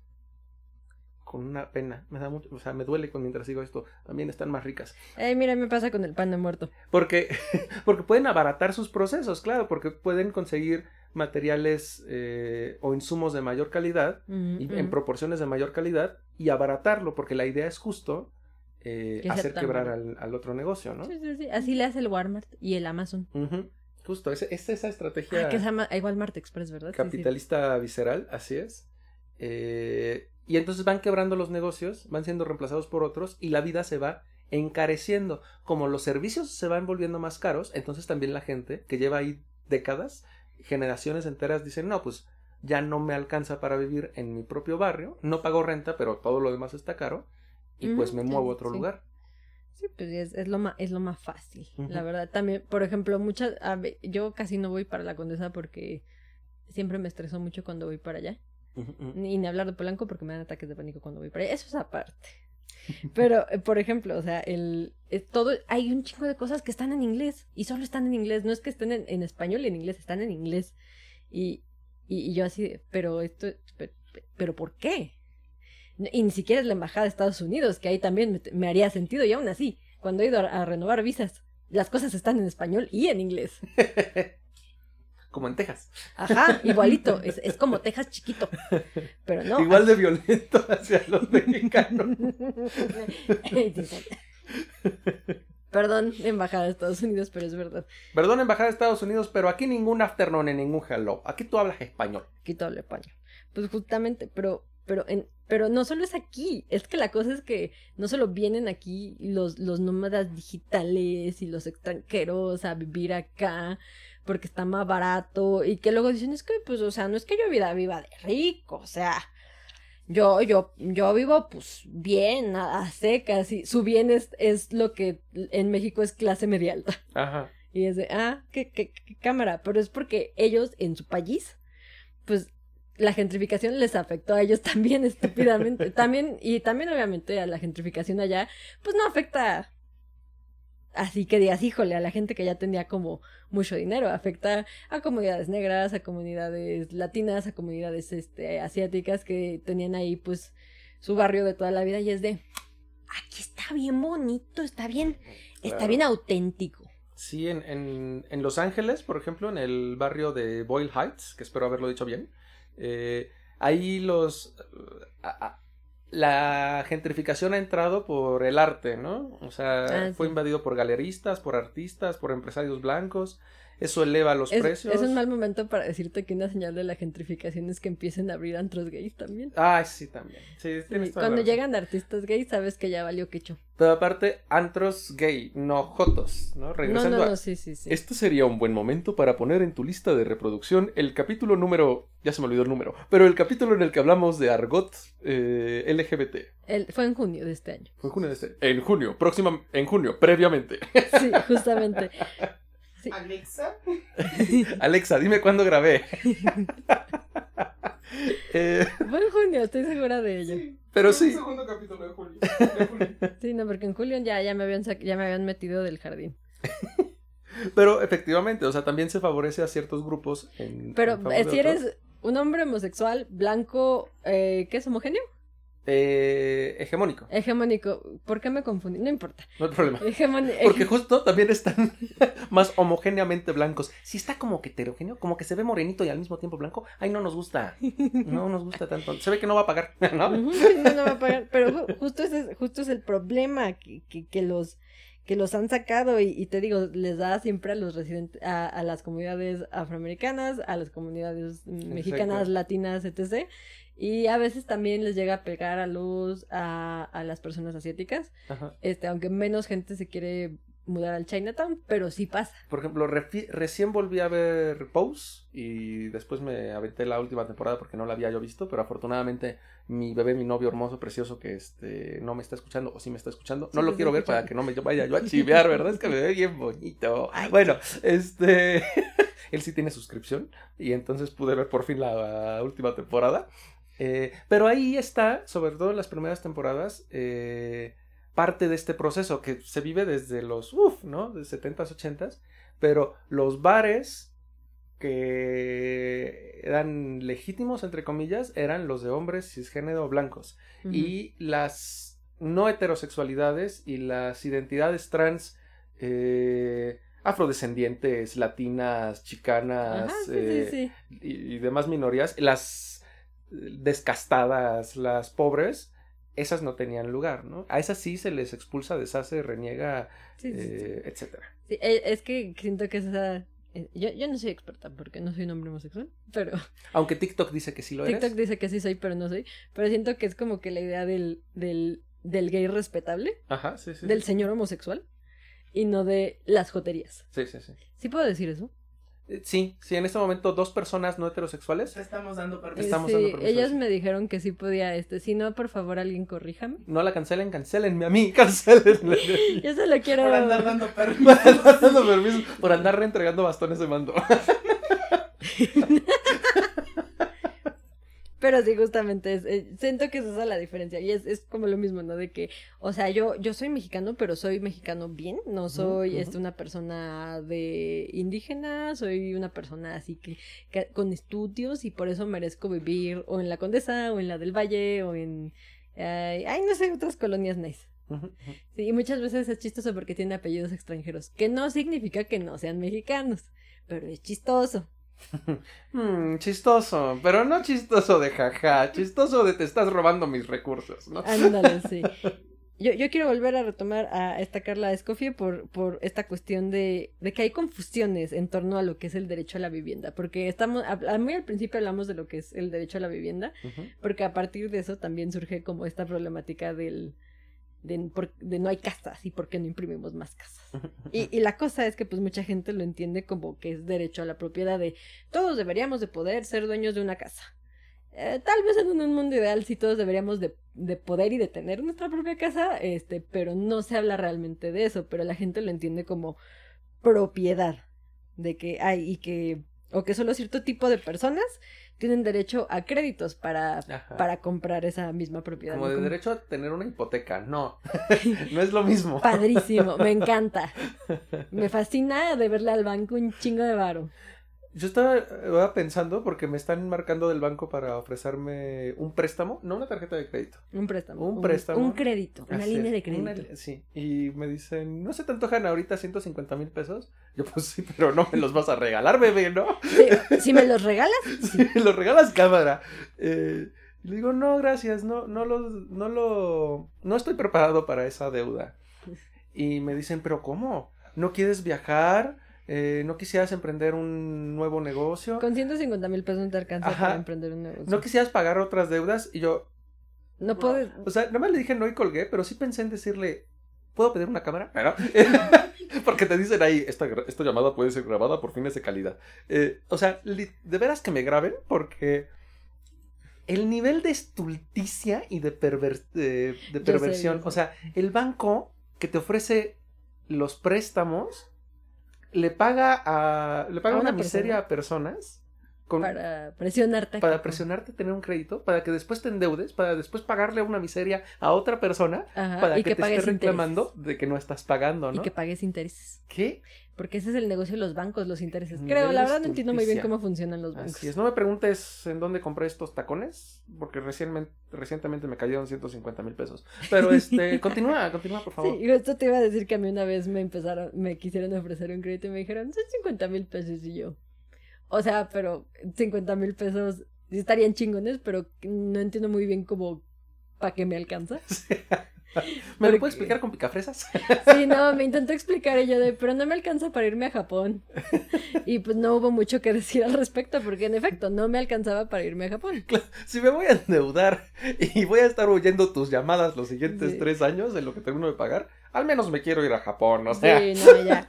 con una pena, me da mucho, o sea, me duele con mientras digo esto, también están más ricas. Ay, mira, me pasa con el pan de muerto. Porque, porque pueden abaratar sus procesos, claro, porque pueden conseguir materiales eh, o insumos de mayor calidad y en proporciones de mayor calidad y abaratarlo, porque la idea es justo eh, hacer quebrar al, al otro negocio, ¿no? Sí, sí, sí. Así le hace el Walmart y el Amazon. Justo, es, es esa estrategia Ah, que se llama hay Walmart Express, ¿verdad? Sí, sí. capitalista visceral, así es. Eh, y entonces van quebrando los negocios, van siendo reemplazados por otros y la vida se va encareciendo. Como los servicios se van volviendo más caros, entonces también la gente que lleva ahí décadas, generaciones enteras, dicen, no, pues ya no me alcanza para vivir en mi propio barrio, no pago renta, pero todo lo demás está caro y pues me muevo a otro sí. lugar. Sí, pues es, es lo más, es lo más fácil, la verdad. También, por ejemplo, muchas, yo casi no voy para la Condesa porque siempre me estreso mucho cuando voy para allá. Ni, ni hablar de Polanco porque me dan ataques de pánico cuando voy para allá. Eso es aparte. Pero, eh, por ejemplo, o sea, el, eh, todo, hay un chingo de cosas que están en inglés y solo están en inglés. No es que estén en, en español y en inglés, están en inglés. Y, y, y yo así, pero esto, pe- pe- pero ¿por qué? Y ni siquiera es la embajada de Estados Unidos, que ahí también me, me haría sentido. Y aún así, cuando he ido a, a renovar visas, las cosas están en español y en inglés. Como en Texas. Ajá, igualito. Es, es como Texas chiquito. Pero no. Igual de violento hacia los mexicanos. Perdón, embajada de Estados Unidos, pero es verdad. Perdón, embajada de Estados Unidos, pero aquí ningún afternoon, en ningún hello. Aquí tú hablas español. Aquí todo habla español. Pues justamente, pero, pero, en, pero no solo es aquí. Es que la cosa es que no solo vienen aquí los, los nómadas digitales y los extranjeros a vivir acá porque está más barato y que luego dicen es que, pues, o sea, no es que yo viva, viva de rico, o sea, yo, yo, yo vivo pues bien, a, a secas y su bien es, es lo que en México es clase media alta. Ajá. Y es de, ah, qué, qué, qué cámara. Pero es porque ellos en su país, pues la gentrificación les afectó a ellos también estúpidamente. también, y también obviamente a la gentrificación allá, pues no afecta así que digas, híjole, a la gente que ya tenía como mucho dinero, afecta a comunidades negras, a comunidades latinas, a comunidades este, asiáticas que tenían ahí pues su barrio de toda la vida y es de, aquí está bien bonito, está bien, está Claro. bien auténtico. Sí, en, en, en Los Ángeles, por ejemplo, en el barrio de Boyle Heights, que espero haberlo dicho bien, eh, ahí los... a- a- la gentrificación ha entrado por el arte, ¿no? O sea, Ah, fue invadido por galeristas, por artistas, por empresarios blancos. Eso eleva los Es, precios. es un mal momento para decirte que una señal de la gentrificación es que empiecen a abrir antros gays también. Ah, sí, también. Sí, Sí, tienes toda la cuando llegan artistas gays sabes que ya valió quecho. Pero aparte, antros gay, no jotos, ¿no? No, Regresando no, a... no, sí, sí, sí. Este sería un buen momento para poner en tu lista de reproducción el capítulo número... Ya se me olvidó el número, pero el capítulo en el que hablamos de argot eh, LGBT. El- fue en junio de este año. Fue en junio de este... En junio, próxima... En junio, previamente. Sí, justamente. Sí. Alexa, Alexa, dime cuándo grabé. Eh, Fue en junio, estoy segura de ello. Sí, pero fue el sí, segundo capítulo de julio. de julio. no, porque en julio ya, ya, me habían ya me habían metido del jardín. pero efectivamente, o sea, también se favorece a ciertos grupos en... Pero en eh, si eres un hombre homosexual, blanco, eh, ¿qué es homogéneo? Eh, hegemónico, Hegemónico. ¿Por qué me confundí? No importa. no hay problema. Hegemónico. Porque justo también están más homogéneamente blancos. Si está como que heterogéneo, como que se ve morenito y al mismo tiempo blanco, ay, no nos gusta. No nos gusta tanto. Se ve que no va a pagar, ¿no? No, no va a pagar. Pero ju- justo ese, es- justo es el problema que, que, que los que los han sacado y, y te digo, les da siempre a los residentes, a, a las comunidades afroamericanas, a las comunidades mexicanas, Exacto. latinas, etc. Y a veces también les llega a pegar a los, a, a las personas asiáticas, Ajá. este, aunque menos gente se quiere mudar al Chinatown, pero sí pasa. Por ejemplo, recién volví a ver Pose y después me aventé la última temporada porque no la había yo visto, pero afortunadamente mi bebé, mi novio hermoso, precioso, que este no me está escuchando o sí me está escuchando, no lo quiero ver escuchando. para que no me vaya yo a chivear, ¿verdad? Es que me ve bien bonito. Bueno, este, él sí tiene suscripción y entonces pude ver por fin la última temporada. Eh, pero ahí está, sobre todo en las primeras temporadas, eh, parte de este proceso que se vive desde los, uff, ¿no? De 70s, 80s, pero los bares que eran legítimos, entre comillas, eran los de hombres cisgénero blancos. Y las no heterosexualidades y las identidades trans eh, afrodescendientes, latinas, chicanas Ajá, sí, eh, sí, sí. y, y demás minorías, las descastadas, las pobres, esas no tenían lugar, ¿no? A esas sí se les expulsa, deshace, reniega, Sí, sí, eh. Sí, e- es que siento que es esa... eh, Yo, yo no soy experta porque no soy un hombre homosexual, pero Aunque TikTok dice que sí lo eres. TikTok dice que sí soy, pero no soy. Pero siento que es como que la idea del, del, del gay respetable, Ajá, sí, sí. del señor homosexual, y no de las joterías. Sí, sí, sí. ¿Sí puedo decir eso? Eh, Sí, sí, en este momento dos personas no heterosexuales. Te estamos dando permiso. Estamos sí, dando permiso ellos de- me dijeron que sí podía este. Si no, por favor, alguien corríjame. No la cancelen, cancelenme a mí, cancelenme. Yo solo quiero... Por andar dando permiso. Por andar dando permiso, por andar reentregando bastones de mando. Pero sí, justamente es, eh, siento que es esa la diferencia. Y es, es como lo mismo, ¿no? De que, o sea, yo, yo soy mexicano, pero soy mexicano bien. No soy ujú. este, una persona de indígena, soy una persona así que, que con estudios y por eso merezco vivir o en la Condesa, o en la del Valle, o en. ay, ay, no sé, otras colonias nice. Sí, y muchas veces es chistoso porque tiene apellidos extranjeros, que no significa que no sean mexicanos, pero es chistoso. Mm, chistoso, pero no chistoso de jaja, chistoso de te estás robando mis recursos, ¿no? Ándale, sí. Yo, yo quiero volver a retomar a esta Carla Escoffier por, por esta cuestión de, de que hay confusiones en torno a lo que es el derecho a la vivienda, porque estamos, a- muy al principio hablamos de lo que es el derecho a la vivienda, porque a partir de eso también surge como esta problemática del, de, por- de no hay casas y por qué no imprimimos más casas. Y, y la cosa es que pues mucha gente lo entiende como que es derecho a la propiedad de todos deberíamos de poder ser dueños de una casa. Eh, tal vez en un mundo ideal sí todos deberíamos de, de poder y de tener nuestra propia casa, este, pero no se habla realmente de eso, pero la gente lo entiende como propiedad, de que hay y que o que solo cierto tipo de personas tienen derecho a créditos para, Ajá. para comprar esa misma propiedad. Como de derecho a tener una hipoteca. No, no es lo mismo. Padrísimo, me encanta. Me fascina de verle al banco un chingo de varo. Yo estaba pensando porque me están marcando del banco para ofrecerme un préstamo, no una tarjeta de crédito. Un préstamo. Un préstamo. Un, crédito, una línea de crédito. una- sí, y me dicen, ¿no se te antojan ahorita 150 mil pesos? Yo, pues sí, pero no me los vas a regalar, bebé, ¿no? Sí, si me los regalas, Sí, los regalas cámara. Eh, y le digo, no, gracias, no, no lo, no lo, no estoy preparado para esa deuda. Y me dicen, pero ¿cómo? ¿No quieres viajar? Eh, ¿No quisieras emprender un nuevo negocio? con 150 mil pesos no te alcanza Ajá. para emprender un negocio. ¿No quisieras pagar otras deudas? Y yo, No puedes. o sea, nada más le dije no y colgué, pero sí pensé en decirle, ¿puedo pedir una cámara? ¿No? Porque te dicen ahí, esta, esta llamada puede ser grabada por fines de calidad. Eh, o sea, li- de veras que me graben porque el nivel de estulticia y de, perver- de, de sé, perversión, sé. o sea, el banco que te ofrece los préstamos le paga a le paga A una, una miseria a personas con, Para presionarte. para presionarte a tener un crédito, para que después te endeudes, para después pagarle una miseria a otra persona, Ajá, para y que, que te esté reclamando de que no estás pagando. ¿no? Y que pagues intereses. ¿Qué? Porque ese es el negocio de los bancos, los intereses. Creo, la verdad no entiendo muy bien cómo funcionan los bancos. Así es. No me preguntes en dónde compré estos tacones, porque recientemente, recientemente me cayeron 150 mil pesos. Pero este, continúa, continúa, por favor. Sí, esto te iba a decir que a mí una vez me empezaron, me quisieron ofrecer un crédito y me dijeron, son 50 mil pesos y yo. O sea, pero 50 mil pesos estarían chingones, pero no entiendo muy bien cómo, para qué me alcanza. ¿Me Porque- lo puedes explicar con picafresas? Sí, no, me intentó explicar yo de, pero no me alcanza para irme a Japón. Y pues no hubo mucho que decir al respecto, porque en efecto no me alcanzaba para irme a Japón. si me voy a endeudar y voy a estar oyendo tus llamadas los siguientes Sí. tres años en lo que termino de pagar, al menos me quiero ir a Japón, o sea, Sí, no, ya.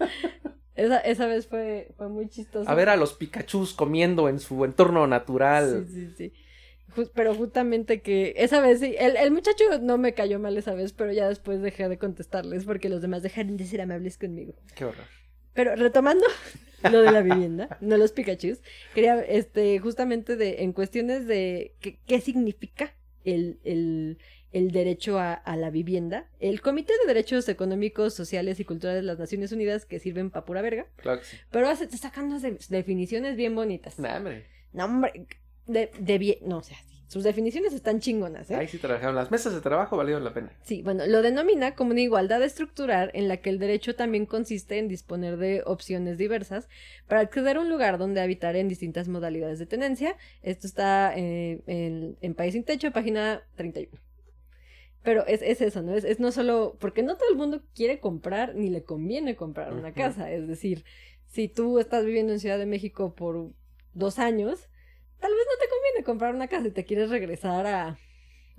Esa, esa vez fue, fue muy chistoso. a ver a los Pikachus comiendo en su entorno natural. Sí, sí, sí. Pero justamente que esa vez sí, el, el muchacho no me cayó mal esa vez, pero ya después dejé de contestarles porque los demás dejaron de ser amables conmigo. Qué horror. Pero retomando lo de la vivienda, no los Pikachus, quería, este, justamente de, en cuestiones de qué, qué significa el, el, el derecho a, a la vivienda, el Comité de Derechos Económicos, Sociales y Culturales de las Naciones Unidas, que sirven pa' pura verga, Claro que sí. pero hace, te sacan unas de- definiciones bien bonitas. Nah, hombre. No, hombre, de, de bien, no, o sea, sí, sus definiciones están chingonas, ¿eh? Ahí sí trabajaron. Las mesas de trabajo valieron la pena. Sí, bueno, lo denomina como una igualdad estructural en la que el derecho también consiste en disponer de opciones diversas para acceder a un lugar donde habitar en distintas modalidades de tenencia. Esto está eh, en, en País sin Techo, página 31. Pero es, es eso, ¿no? Es, es no solo, porque no todo el mundo quiere comprar ni le conviene comprar una casa. Es decir, si tú estás viviendo en Ciudad de México por dos años, tal vez no te conviene comprar una casa y te quieres regresar a,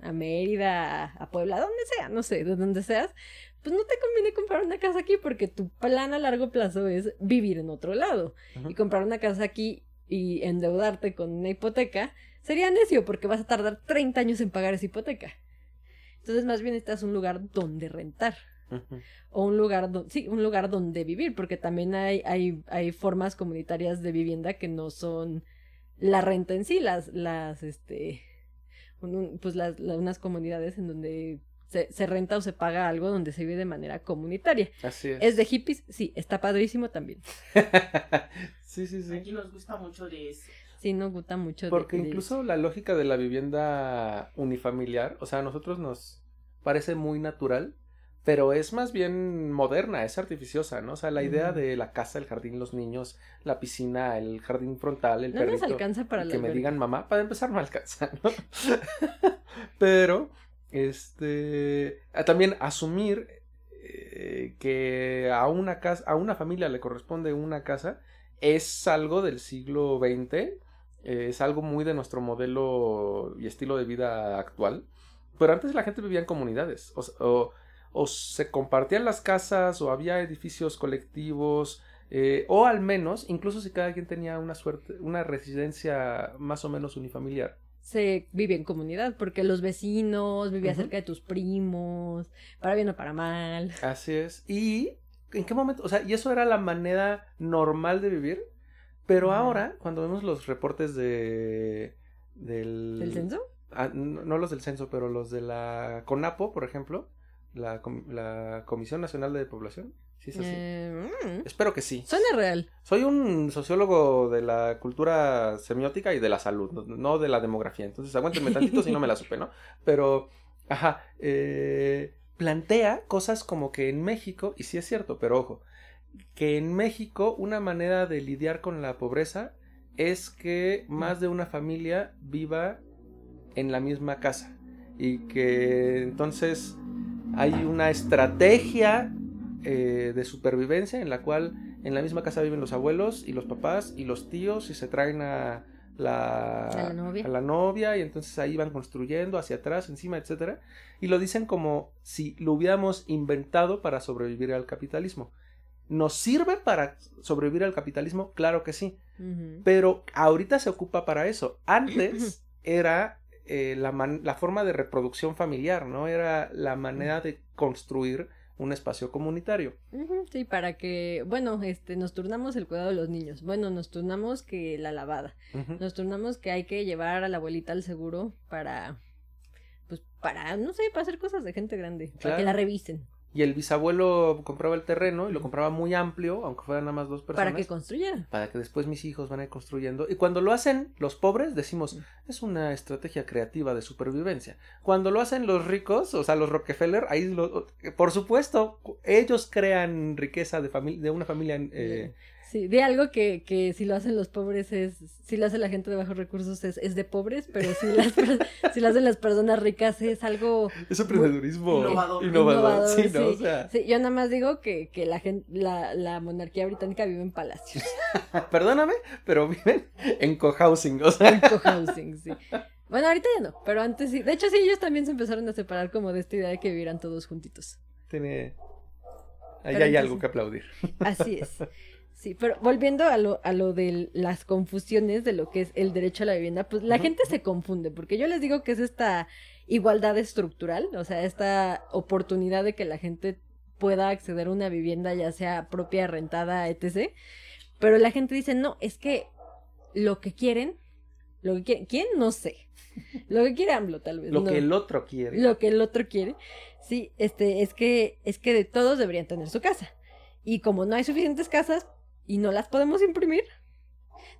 a Mérida, a, a Puebla, donde sea, no sé, de donde seas, pues no te conviene comprar una casa aquí porque tu plan a largo plazo es vivir en otro lado. Y comprar una casa aquí y endeudarte con una hipoteca sería necio porque vas a tardar 30 años en pagar esa hipoteca. Entonces, más bien necesitas un lugar donde rentar o un lugar donde sí, un lugar donde vivir, porque también hay, hay, hay formas comunitarias de vivienda que no son la renta en sí, las, las, este, un- un- pues las, la- unas comunidades en donde se, se renta o se paga algo donde se vive de manera comunitaria. Así es. ¿Es de hippies? Sí, está padrísimo también. sí, sí, sí. Aquí nos gusta mucho de eso. Sí, nos gusta mucho. Porque de incluso la lógica de la vivienda unifamiliar, o sea, a nosotros nos parece muy natural, pero es más bien moderna, es artificiosa, ¿no? O sea, la idea de la casa, el jardín, los niños, la piscina, el jardín frontal, el No nos perrito. alcanza para la que me digan mamá, para empezar no alcanza, ¿no? pero, este, también asumir eh, que a una casa, a una familia le corresponde una casa, es algo del siglo XX, eh, es algo muy de nuestro modelo y estilo de vida actual. Pero antes la gente vivía en comunidades, o, s- o- o se compartían las casas, o había edificios colectivos, eh, o al menos, incluso si cada quien tenía una suerte, una residencia más o menos unifamiliar. Se vive en comunidad, porque los vecinos, vivía Ujú. cerca de tus primos, para bien o para mal. Así es. Y ¿en qué momento? O sea, y eso era la manera normal de vivir. Pero ahora, cuando vemos los reportes de del ¿El censo? Ah, no, no los del censo, pero los de la CONAPO, por ejemplo, la, com- la Comisión Nacional de Población, ¿sí es así? Eh, mm, Espero que sí. suena real. Soy un sociólogo de la cultura semiótica y de la salud, no, no de la demografía. Entonces, aguántenme tantito si no me la supe, ¿no? Pero, ajá, eh, plantea cosas como que en México, y sí es cierto, pero ojo, que en México una manera de lidiar con la pobreza es que más de una familia viva en la misma casa y que entonces hay una estrategia eh, de supervivencia en la cual en la misma casa viven los abuelos y los papás y los tíos y se traen a la, A la novia. a la novia, y entonces ahí van construyendo hacia atrás, encima, etcétera, y lo dicen como si lo hubiéramos inventado para sobrevivir al capitalismo. ¿Nos sirve para sobrevivir al capitalismo? Claro que sí, pero ahorita se ocupa para eso. Antes era eh, la, la forma de reproducción familiar, ¿no? Era la manera de construir un espacio comunitario. Sí, para que, bueno, este, nos turnamos el cuidado de los niños. Bueno, nos turnamos que la lavada. Nos turnamos que hay que llevar a la abuelita al seguro para, pues, para, no sé, para hacer cosas de gente grande. Para que la revisen. Y el bisabuelo compraba el terreno y lo compraba muy amplio, aunque fueran nada más dos personas. Para que construyeran. para que después mis hijos van a ir construyendo. Y cuando lo hacen los pobres, decimos, Mm. es una estrategia creativa de supervivencia. Cuando lo hacen los ricos, o sea, los Rockefeller, ahí, lo- por supuesto, ellos crean riqueza de, de una familia. eh, Sí, de algo que, que si lo hacen los pobres es, si lo hace la gente de bajos recursos es, es de pobres, pero si las, si lo hacen las personas ricas es algo es emprendedurismo Innovador. innovador. Sí, ¿no? O sí. sea, Sí, yo nada más digo que, que la gente, la, la monarquía británica vive en palacios, perdóname, pero viven en cohousing. O sea, en cohousing, sí. Bueno, ahorita ya no, pero antes sí. De hecho, sí, ellos también se empezaron a separar como de esta idea de que vivieran todos juntitos. tiene. Ahí Pero hay entonces- algo que aplaudir. Así es. Sí, pero volviendo a lo, a lo de las confusiones de lo que es el derecho a la vivienda, pues la gente se confunde, porque yo les digo que es esta igualdad estructural, o sea, esta oportunidad de que la gente pueda acceder a una vivienda, ya sea propia, rentada, etc. Pero la gente dice, no, es que lo que quieren, lo que quieren, ¿quién? No sé. Lo que quiere AMLO, tal vez. Lo no. que el otro quiere. Lo que el otro quiere. Sí, este, es que, es que de todos deberían tener su casa. Y como no hay suficientes casas y no las podemos imprimir,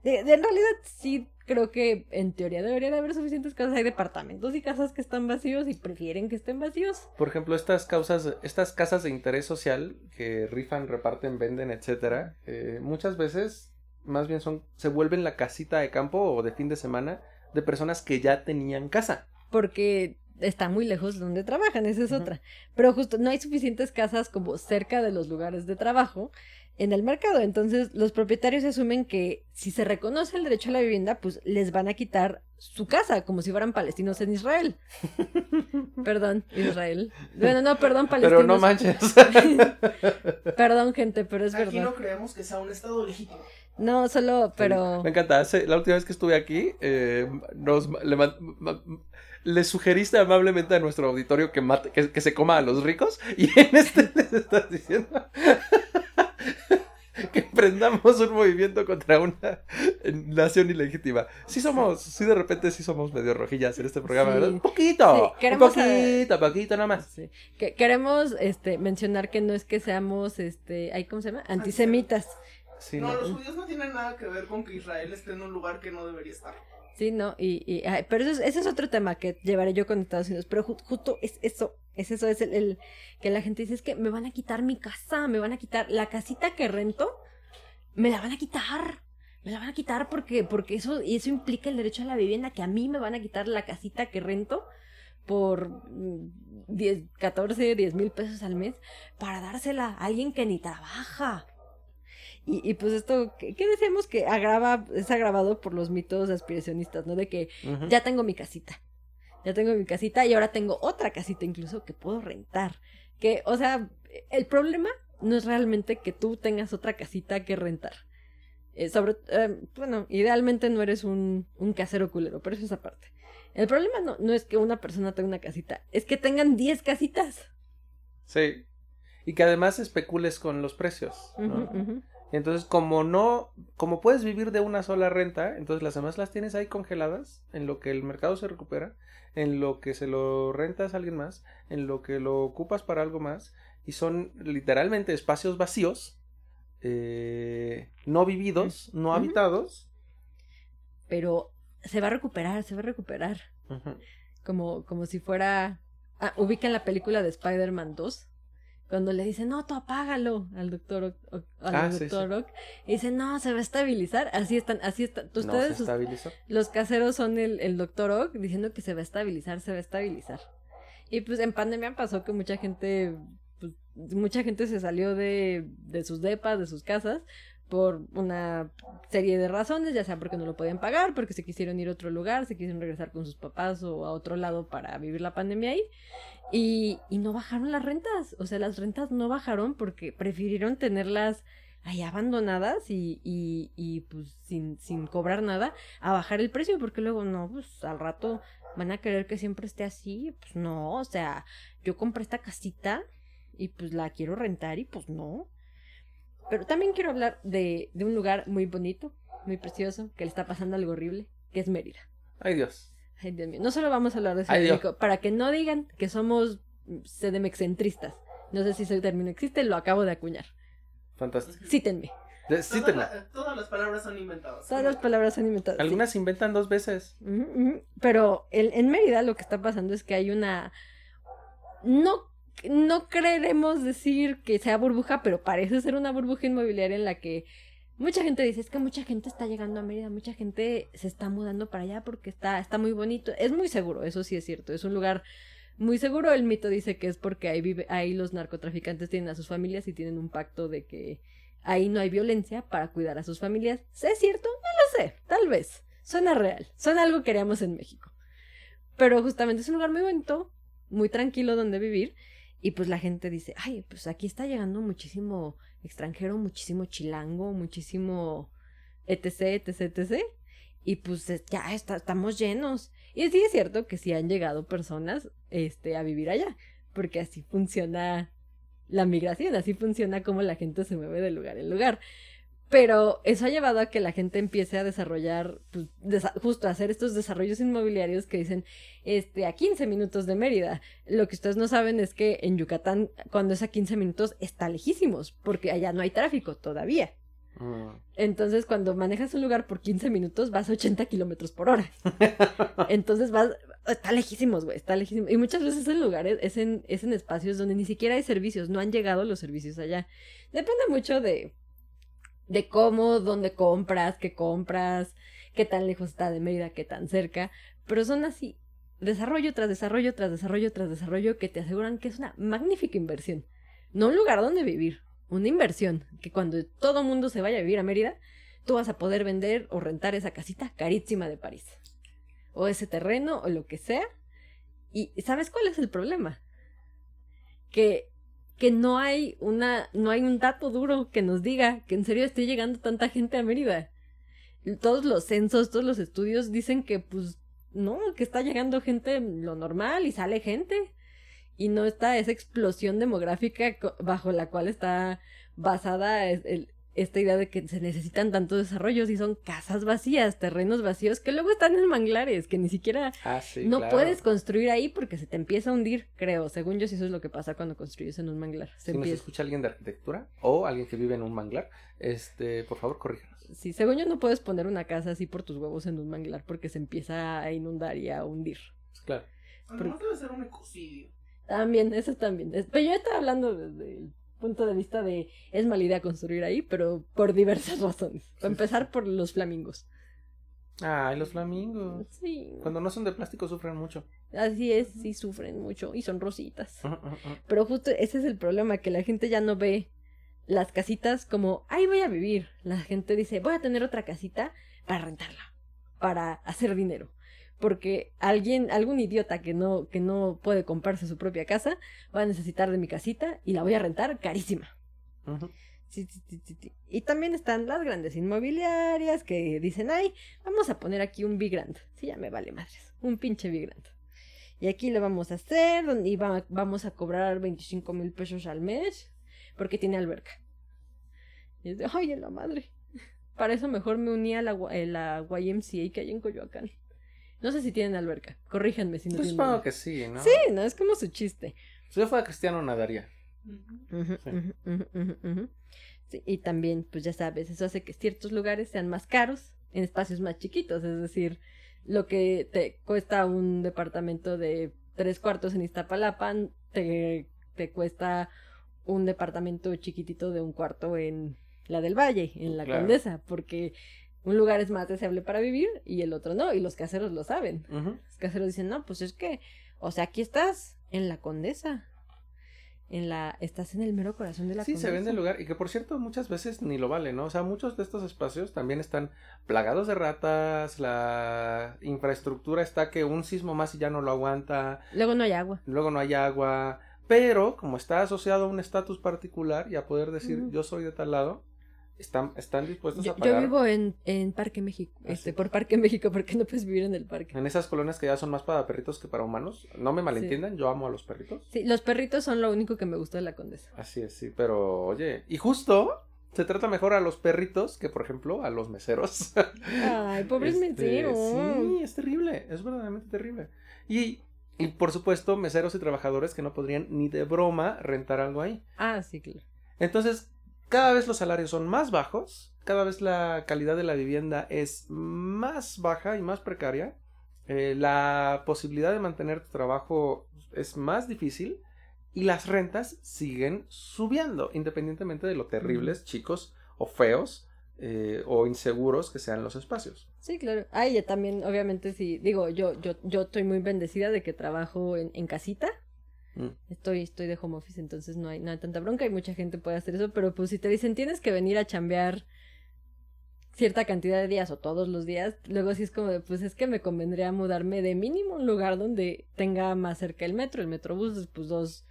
de, de- en realidad sí creo que en teoría debería de haber suficientes casas. Hay departamentos y casas que están vacíos y prefieren que estén vacíos. Por ejemplo, estas causas, estas casas de interés social que rifan, reparten, venden, etcétera, eh, muchas veces más bien son, se vuelven la casita de campo o de fin de semana de personas que ya tenían casa. Porque está muy lejos de donde trabajan, esa es otra. Pero justo no hay suficientes casas como cerca de los lugares de trabajo en el mercado. Entonces los propietarios asumen que si se reconoce el derecho a la vivienda, pues les van a quitar su casa, como si fueran palestinos en Israel. Perdón, Israel. Bueno, no, perdón, palestinos. Pero no manches. Perdón, gente, pero es Aquí verdad. no creemos que sea un estado legítimo. No, solo, pero... Me encanta. La última vez que estuve aquí, eh, nos, le, le sugeriste amablemente a nuestro auditorio que, mate, que, que se coma a los ricos y en este les estás diciendo que emprendamos un movimiento contra una nación ilegítima. Sí somos, sí de repente sí somos medio rojillas en este programa, Sí. ¿verdad? Un poquito, Sí, un poquito, poquito nada más. Sí. Que queremos este mencionar que no es que seamos este, ay, ¿cómo se llama? Antisemitas. Sí, no, no. los judíos no tienen nada que ver con que Israel esté en un lugar que no debería estar. Sí, no, y, y pero eso es, ese es otro tema que llevaré yo con Estados Unidos, pero ju- justo es eso, es eso, es el, el que la gente dice, es que me van a quitar mi casa, me van a quitar la casita que rento, me la van a quitar, me la van a quitar porque, porque eso, y eso implica el derecho a la vivienda, que a mí me van a quitar la casita que rento por mm, 10, 14, 10 mil pesos al mes para dársela a alguien que ni trabaja. Y, y pues esto, ¿qué, qué decíamos que agrava, es agravado por los mitos aspiracionistas, ¿no? De que ya tengo mi casita. Ya tengo mi casita y ahora tengo otra casita incluso que puedo rentar. Que, o sea, el problema no es realmente que tú tengas otra casita que rentar. Eh, sobre, eh, bueno, idealmente no eres un, un casero culero, pero eso es aparte. El problema no, no es que una persona tenga una casita, es que tengan 10 casitas. Sí. Y que además especules con los precios. ¿no? Ujú. Entonces, como no, como puedes vivir de una sola renta, entonces las demás las tienes ahí congeladas en lo que el mercado se recupera, en lo que se lo rentas a alguien más, en lo que lo ocupas para algo más, y son literalmente espacios vacíos, eh, no vividos, no habitados. Pero se va a recuperar, se va a recuperar. Como, como si fuera... Ah, ubican la película de Spider-Man 2. Cuando le dicen, no, tú apágalo al doctor Ock, Ock- al Ah, sí, doctor Ock. Y dicen, no, se va a estabilizar. Así están, así están. No se Ustedes, sus- estabilizó. los caseros son el, el doctor Ock diciendo que se va a estabilizar, se va a estabilizar. Y pues en pandemia pasó que mucha gente, pues, mucha gente se salió de, de sus depas, de sus casas, por una serie de razones, ya sea porque no lo podían pagar, porque se quisieron ir a otro lugar, se quisieron regresar con sus papás o a otro lado para vivir la pandemia ahí. Y, y no bajaron las rentas, o sea, las rentas no bajaron porque prefirieron tenerlas ahí abandonadas y, y, y pues sin, sin cobrar nada a bajar el precio porque luego no, pues al rato van a querer que siempre esté así, pues no, o sea, yo compré esta casita y pues la quiero rentar y pues no. Pero también quiero hablar de, de un lugar muy bonito, muy precioso, que le está pasando algo horrible, que es Mérida. Ay Dios. Ay, Dios mío. No solo vamos a hablar de Ciudad para que no digan que somos sedemexcentristas. No sé si ese término existe, lo acabo de acuñar. Fantástico. Cítenme. De- sí Todas, la- todas las palabras son inventadas. Todas las palabras son inventadas. Algunas se inventan dos veces. Pero el- en Mérida lo que está pasando es que hay una... No, no queremos decir que sea burbuja, pero parece ser una burbuja inmobiliaria en la que mucha gente dice, es que mucha gente está llegando a Mérida, mucha gente se está mudando para allá porque está, está muy bonito. Es muy seguro, eso sí es cierto, es un lugar muy seguro. El mito dice que es porque ahí, vive, ahí los narcotraficantes tienen a sus familias y tienen un pacto de que ahí no hay violencia para cuidar a sus familias. ¿Es cierto? No lo sé, tal vez. Suena real, suena algo que haríamos en México. Pero justamente es un lugar muy bonito, muy tranquilo donde vivir. Y pues la gente dice, ay, pues aquí está llegando muchísimo extranjero, muchísimo chilango, muchísimo etc, etc, etc. Y pues es- ya está- estamos llenos. Y sí es cierto que sí han llegado personas este, a vivir allá, porque así funciona la migración, así funciona como la gente se mueve de lugar en lugar. Pero eso ha llevado a que la gente empiece a desarrollar, pues, desa- justo a hacer estos desarrollos inmobiliarios que dicen, este, a 15 minutos de Mérida. Lo que ustedes no saben es que en Yucatán, cuando es a 15 minutos, está lejísimos, porque allá no hay tráfico todavía. Mm. Entonces, cuando manejas un lugar por 15 minutos, vas a 80 kilómetros por hora. Entonces vas, está lejísimos, güey, está lejísimos. Y muchas veces en lugares, es en, es en espacios donde ni siquiera hay servicios, no han llegado los servicios allá. Depende mucho de, de cómo, dónde compras, qué compras, qué tan lejos está de Mérida, qué tan cerca. Pero son así, desarrollo tras desarrollo, tras desarrollo, tras desarrollo, que te aseguran que es una magnífica inversión. No un lugar donde vivir, una inversión. Que cuando todo mundo se vaya a vivir a Mérida, tú vas a poder vender o rentar esa casita carísima de París. O ese terreno o lo que sea. Y ¿sabes cuál es el problema? Que, que no hay una, no hay un dato duro que nos diga que en serio esté llegando tanta gente a Mérida. Todos los censos, todos los estudios dicen que pues no, que está llegando gente lo normal y sale gente. Y no está esa explosión demográfica bajo la cual está basada el- esta idea de que se necesitan tantos desarrollos y son casas vacías, terrenos vacíos que luego están en manglares, que ni siquiera Ah, sí, no claro. puedes construir ahí porque se te empieza a hundir, creo. Según yo, si eso es lo que pasa cuando construyes en un manglar. Se Si nos escucha alguien de arquitectura o alguien que vive en un manglar, este, por favor, corríjanos. Sí, según yo no puedes poner una casa así por tus huevos en un manglar porque se empieza a inundar y a hundir. Pues claro. Además debe ser un ecocidio. También, eso también. Pero yo estaba hablando desde el punto de vista de es mala idea construir ahí, pero por diversas razones. Para empezar por los flamingos. Ay, los flamingos. Sí, Cuando no son de plástico sufren mucho. así es, sí sufren mucho y son rositas. Pero justo ese es el problema, que la gente ya no ve las casitas como, ahí voy a vivir. La gente dice, voy a tener otra casita para rentarla, para hacer dinero. Porque alguien, algún idiota que no, que no puede comprarse su propia casa, va a necesitar de mi casita y la voy a rentar carísima. Sí, sí, sí. Y también están las grandes inmobiliarias que dicen, ay, vamos a poner aquí un Big Grand. Sí, ya me vale madres. Un pinche Big Grand. Y aquí lo vamos a hacer y va- vamos a cobrar 25 mil pesos al mes porque tiene alberca. Y es de, oye, la madre. Para eso mejor me uní a la, eh, la YMCA que hay en Coyoacán. No sé si tienen alberca. Corríjanme si no Pues tienen. supongo que sí, ¿no? Sí, no, es como su chiste. Si yo fuera cristiano, nadaría. Sí. y también, pues ya sabes, eso hace que ciertos lugares sean más caros en espacios más chiquitos. Es decir, lo que te cuesta un departamento de tres cuartos en Iztapalapa, te, te cuesta un departamento chiquitito de un cuarto en la del Valle, en la Claro. Condesa, porque un lugar es más deseable para vivir y el otro no, y los caseros lo saben. Los caseros dicen, no, pues es que, o sea, aquí estás, en la Condesa. En la, estás en el mero corazón de la Sí, Condesa. se vende el lugar y que por cierto muchas veces ni lo vale, ¿no? O sea, muchos de estos espacios también están plagados de ratas, la infraestructura está que un sismo más y ya no lo aguanta, Luego no hay agua. luego no hay agua, pero como está asociado a un estatus particular y a poder decir yo soy de tal lado, están, están dispuestos Yo, a yo pagar vivo en, en Parque México, Ah, este, sí. por Parque México, porque no puedes vivir en el parque. en esas colonias que ya son más para perritos que para humanos. No me malentiendan, yo amo a los perritos. Sí, los perritos son lo único que me gusta de la Condesa. Así es, sí, pero oye, y justo se trata mejor a los perritos que por ejemplo a los meseros. Ay, pobres Este, meseros. Sí, es terrible, es verdaderamente terrible. Y, y por supuesto, meseros y trabajadores que no podrían ni de broma rentar algo ahí. Ah, sí, claro. Entonces, cada vez los salarios son más bajos, cada vez la calidad de la vivienda es más baja y más precaria. eh, la posibilidad de mantener tu trabajo es más difícil y las rentas siguen subiendo, independientemente de lo terribles, chicos o feos eh, o inseguros que sean los espacios. Sí, claro. Ah, y también, obviamente, sí, digo, yo, yo, yo estoy muy bendecida de que trabajo en, en casita. Mm. Estoy, estoy de home office, entonces no hay, no hay tanta bronca y mucha gente puede hacer eso, pero pues si te dicen tienes que venir a chambear cierta cantidad de días o todos los días, luego sí es como de, pues es que me convendría mudarme de mínimo a un lugar donde tenga más cerca el metro, el metrobús, pues dos,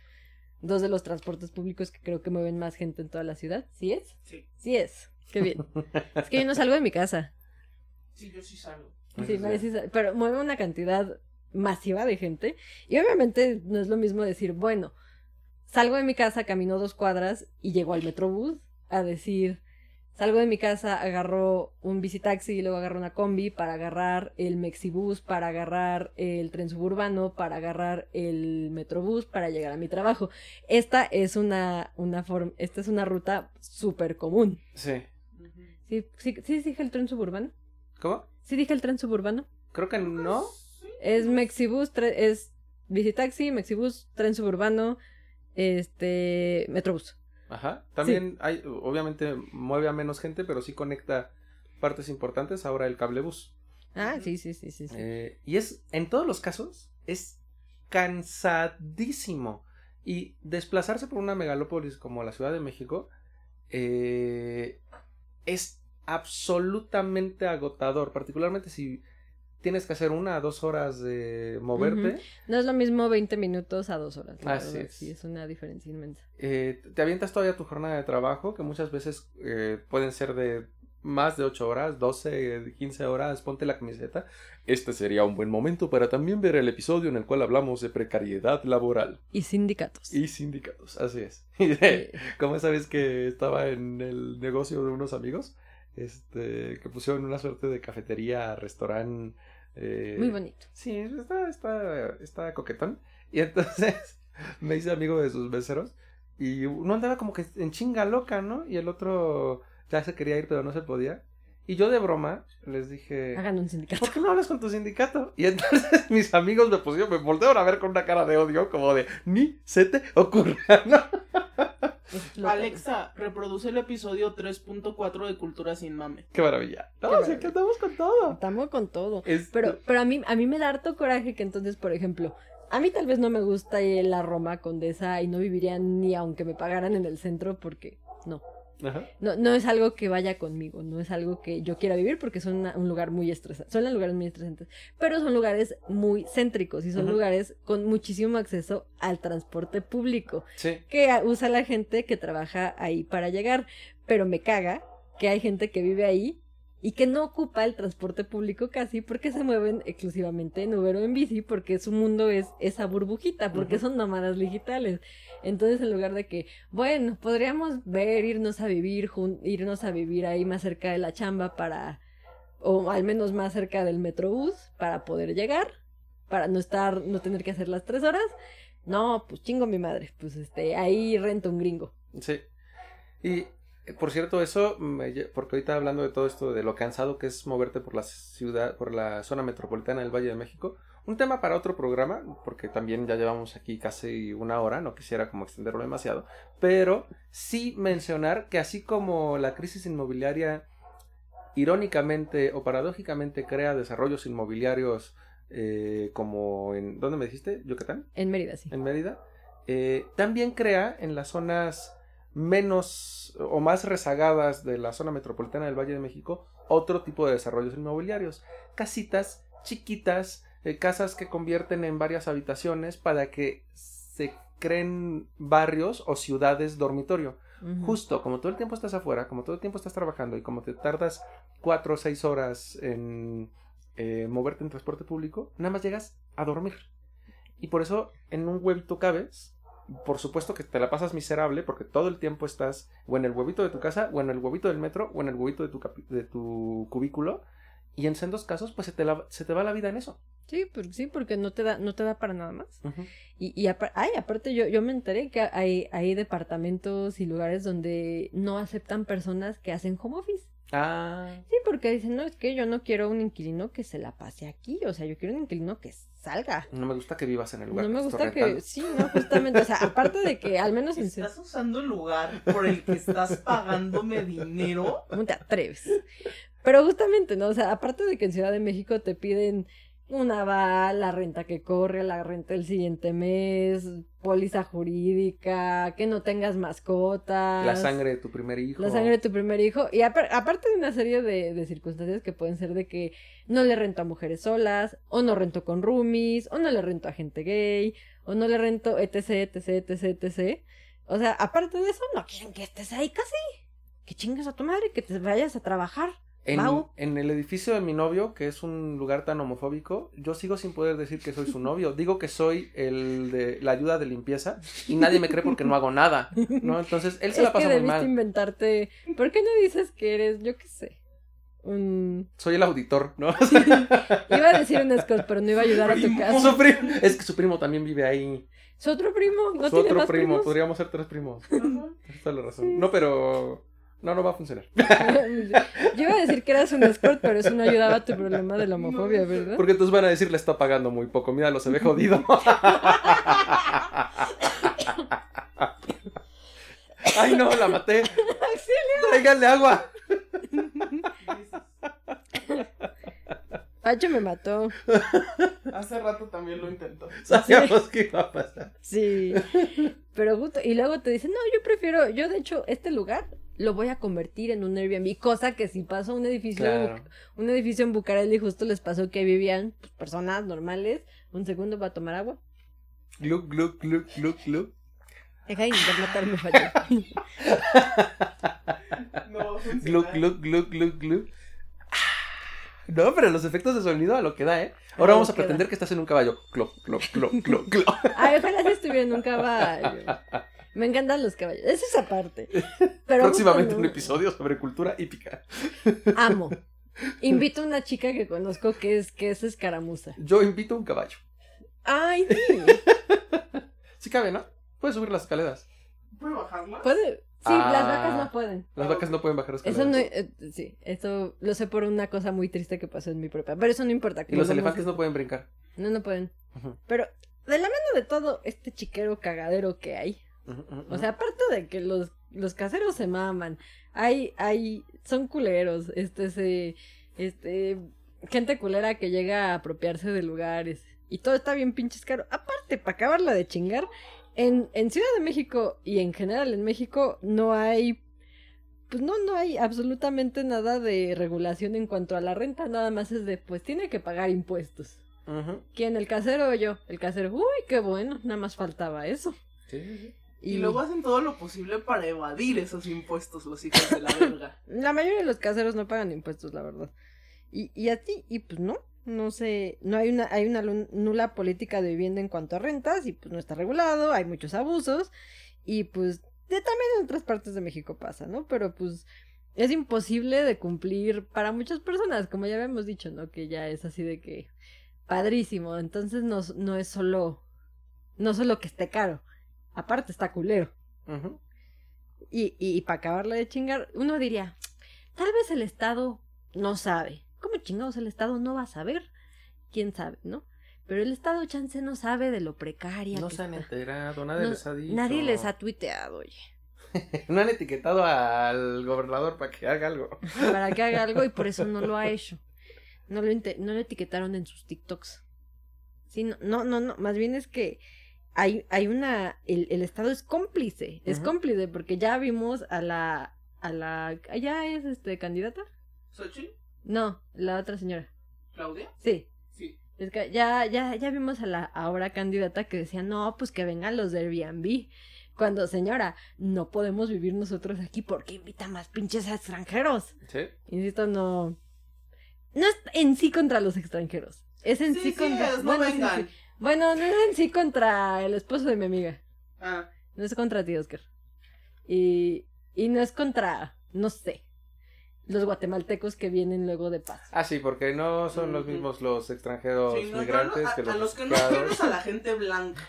dos de los transportes públicos que creo que mueven más gente en toda la ciudad. ¿Sí es? Sí, Sí es. Qué bien. es que yo no salgo de mi casa. sí, yo sí salgo. Sí, Sí. sí, pero mueve una cantidad masiva de gente. Y obviamente no es lo mismo decir, bueno, salgo de mi casa, camino dos cuadras y llego al metrobús a decir, salgo de mi casa, agarro un bicitaxi y luego agarro una combi para agarrar el mexibús, para agarrar el tren suburbano, para agarrar el metrobús, para llegar a mi trabajo. Esta es una, una forma, esta es una ruta súper común. Sí. ¿Sí, sí, sí dije el tren suburbano? ¿Cómo? ¿Sí dije el tren suburbano? Creo que no. Es Mexibus, es Visitaxi, Mexibus, tren suburbano, este, Metrobús. Ajá. También hay, obviamente mueve a menos gente, pero sí conecta partes importantes. Ahora el cablebús. Ah, sí, sí, sí. sí. Eh, y es, en todos los casos, es cansadísimo. Y desplazarse por una megalópolis como la Ciudad de México eh, es absolutamente agotador, particularmente si tienes que hacer una a dos horas de moverte. No es lo mismo 20 minutos a dos horas. Así es. Sí, es una diferencia inmensa. Eh, te avientas todavía tu jornada de trabajo, que muchas veces eh, pueden ser de más de 8 horas, 12, 15 horas, ponte la camiseta. Este sería un buen momento para también ver el episodio en el cual hablamos de precariedad laboral Y sindicatos. y sindicatos, así es. Como esa vez que estaba en el negocio de unos amigos, este, que pusieron una suerte de cafetería, restaurante. Eh, muy bonito. Sí, está, está, está coquetón. Y entonces me hice amigo de sus meseros. Y uno andaba como que en chinga loca, ¿no? Y el otro ya se quería ir, pero no se podía. Y yo de broma les dije, Hagan un sindicato. ¿por qué no hablas con tu sindicato? Y entonces mis amigos me pusieron, me voltearon a ver con una cara de odio, como de, ni se te ocurra, ¿no? Explota. Alexa, reproduce el episodio 3.4 de Cultura sin mame. Qué maravilla. No, Qué o sea, maravilla. que andamos con todo. Estamos con todo. Pero, pero a mí, a mí me da harto coraje que entonces, por ejemplo, a mí tal vez no me gusta la Roma Condesa y no viviría ni aunque me pagaran en el centro porque no. Ajá. No, no es algo que vaya conmigo, no es algo que yo quiera vivir porque son una- un lugar muy estresante, son lugares muy estresantes, pero son lugares muy céntricos y son lugares con muchísimo acceso al transporte público Sí. que usa la gente que trabaja ahí para llegar, pero me caga que hay gente que vive ahí y que no ocupa el transporte público casi porque se mueven exclusivamente en Uber o en bici porque su mundo es esa burbujita, porque son nómadas digitales. Entonces, en lugar de que, bueno, podríamos ver, irnos a vivir, irnos a vivir ahí más cerca de la chamba para, o al menos más cerca del metrobús para poder llegar, para no estar, no tener que hacer las tres horas. No, pues chingo mi madre, pues este, ahí rento un gringo. Sí. Y por cierto, eso, me porque ahorita hablando de todo esto, de lo cansado que es moverte por la ciudad, por la zona metropolitana del Valle de México, un tema para otro programa, porque también ya llevamos aquí casi una hora, no quisiera como extenderlo demasiado, pero sí mencionar que así como la crisis inmobiliaria irónicamente o paradójicamente crea desarrollos inmobiliarios eh, como en, ¿dónde me dijiste? ¿Yucatán? En Mérida, sí. en Mérida, eh, también crea en las zonas menos o más rezagadas de la zona metropolitana del Valle de México otro tipo de desarrollos inmobiliarios. Casitas chiquitas, eh, casas que convierten en varias habitaciones para que se creen barrios o ciudades dormitorio. Justo, como todo el tiempo estás afuera, como todo el tiempo estás trabajando y como te tardas cuatro o seis horas en eh, moverte en transporte público, nada más llegas a dormir. Y por eso en un huevito cabes. Por supuesto que te la pasas miserable porque todo el tiempo estás o en el huevito de tu casa, o en el huevito del metro, o en el huevito de tu, de tu cubículo. Y en sendos casos, pues se te, la- se te va la vida en eso. Sí, pues, sí, porque no te da, no te da para nada más. Y, y apa- ay, aparte yo, yo me enteré que hay, hay departamentos y lugares donde no aceptan personas que hacen home office. Ah, Sí, porque dicen, no, es que yo no quiero un inquilino que se la pase aquí, o sea, yo quiero un inquilino que salga. no me gusta que vivas en el lugar. No me gusta que, rentando. sí, no, justamente, o sea, aparte de que al menos en Estás usando el lugar por el que estás pagándome dinero. ¿Cómo te atreves? Pero justamente, ¿no? O sea, aparte de que en Ciudad de México te piden una va, la renta que corre, la renta del siguiente mes, póliza jurídica, que no tengas mascotas. La sangre de tu primer hijo. La sangre de tu primer hijo. Y apar- aparte de una serie de, de circunstancias que pueden ser de que no le rento a mujeres solas, o no rento con roomies, o no le rento a gente gay, o no le rento etc, etc, etc, etc. O sea, aparte de eso, no quieren que estés ahí casi. Que chingas a tu madre, que te vayas a trabajar. En, en el edificio de mi novio, que es un lugar tan homofóbico, yo sigo sin poder decir que soy su novio. Digo que soy el de la ayuda de limpieza y nadie me cree porque no hago nada, ¿no? Entonces, él se es la pasa que muy debiste mal. inventarte. ¿Por qué no dices que eres, yo qué sé? Un... Soy el auditor, ¿no? Iba a decir un escort, pero no iba a ayudar a tu Primo. casa. Su primo- Es que su primo también vive ahí. Su otro primo, ¿no su tiene otro más primo, primos? podríamos ser tres primos. Tienes toda la razón. No, pero... No, no va a funcionar. Yo iba a decir que eras un escort, pero eso no ayudaba a tu problema de la homofobia, ¿verdad? Porque entonces van a decir, le está pagando muy poco. Míralo, se ve jodido. Ay, no, la maté. Tráiganle agua. Pacho me mató. Hace rato también lo intentó. Sabíamos que iba a pasar. Sí. Pero justo, y luego te dicen, no, yo prefiero, yo de hecho, este lugar lo voy a convertir en un Airbnb, cosa que si pasó un edificio, Claro. Un edificio en Bucareli, justo les pasó que vivían pues, personas normales, un segundo para tomar agua. Gluck, gluck, gluck, gluck, gluck. Deja de intentar matarme. No. Gluck, gluck, gluck, gluck, gluck. No, pero los efectos de sonido a lo que da, ¿eh? Ahora A vamos a pretender da. que estás en un caballo. Cloc, cloc, cloc, cloc, cloc. Ay, ojalá si estuviera en un caballo. Me encantan los caballos. Es aparte. Pero Próximamente un episodio sobre cultura hípica. Amo. Invito a una chica que conozco que es, que es escaramuza. Yo invito a un caballo. Ay, sí. Sí cabe, ¿no? Puedes subir las escaleras. ¿Puede bajarla? Puede. Sí, Ah. las vacas no pueden. Las vacas no pueden bajar escaleras. Eso no, eh, sí, eso lo sé por una cosa muy triste que pasó en mi propia, pero eso no importa. Y los elefantes a- no pueden brincar. No, no pueden. Pero de la mano de todo este chiquero cagadero que hay, o sea, aparte de que los, los caseros se maman, hay, hay, son culeros, este, se, este, gente culera que llega a apropiarse de lugares y todo está bien pinches caro. Aparte, para acabarla de chingar, en, en Ciudad de México y en general en México no hay, pues no, no hay absolutamente nada de regulación en cuanto a la renta, nada más es de, pues tiene que pagar impuestos. Ujú. ¿Quién? ¿El casero o yo? El casero, uy, qué bueno, nada más faltaba eso. Sí, sí, sí. Y, luego hacen todo lo posible para evadir esos impuestos, los hijos de la verga. La mayoría de los caseros no pagan impuestos, la verdad. Y, y a ti, y pues no, no sé, no hay una, hay una nula política de vivienda en cuanto a rentas, y pues no está regulado, hay muchos abusos, y pues de, también en otras partes de México pasa, ¿no? Pero pues es imposible de cumplir para muchas personas, como ya habíamos dicho, ¿no? Que ya es así de que padrísimo, entonces no, no es solo, no solo que esté caro, aparte está culero. Y, y, para acabarla de chingar, uno diría, tal vez el Estado no sabe. ¿Cómo chingados el Estado no va a saber? ¿Quién sabe, no? Pero el Estado chance no sabe de lo precaria No que se han está. enterado, nadie No- les ha dicho. Nadie les ha tuiteado, oye, No han etiquetado al gobernador para que haga algo. para que haga algo y por eso no lo ha hecho. No lo, no lo etiquetaron en sus TikToks. Sí, no, no, no, no, más bien es que hay, hay una, el, el Estado es cómplice, es cómplice porque ya vimos a la, a la, ¿ya es este candidata? ¿Xochitl? No, la otra señora. ¿Claudia? Sí, Sí. es que ya, ya, ya vimos a la ahora candidata que decía, no, pues que vengan los de Airbnb. Cuando, señora, no podemos vivir nosotros aquí porque invita más pinches extranjeros. ¿Sí? Insisto, no. No es en sí contra los extranjeros. Es en sí, Sí, sí, contra. es, no bueno, sí, vengan. sí. Bueno, no es en sí contra el esposo de mi amiga. Ah, No es contra ti, Oscar. Y, y no es contra, no sé, los guatemaltecos que vienen luego de paz. Ah, sí, porque no son los mismos los extranjeros sí, no, yo migrantes no- a, que los a los que no es a la gente blanca.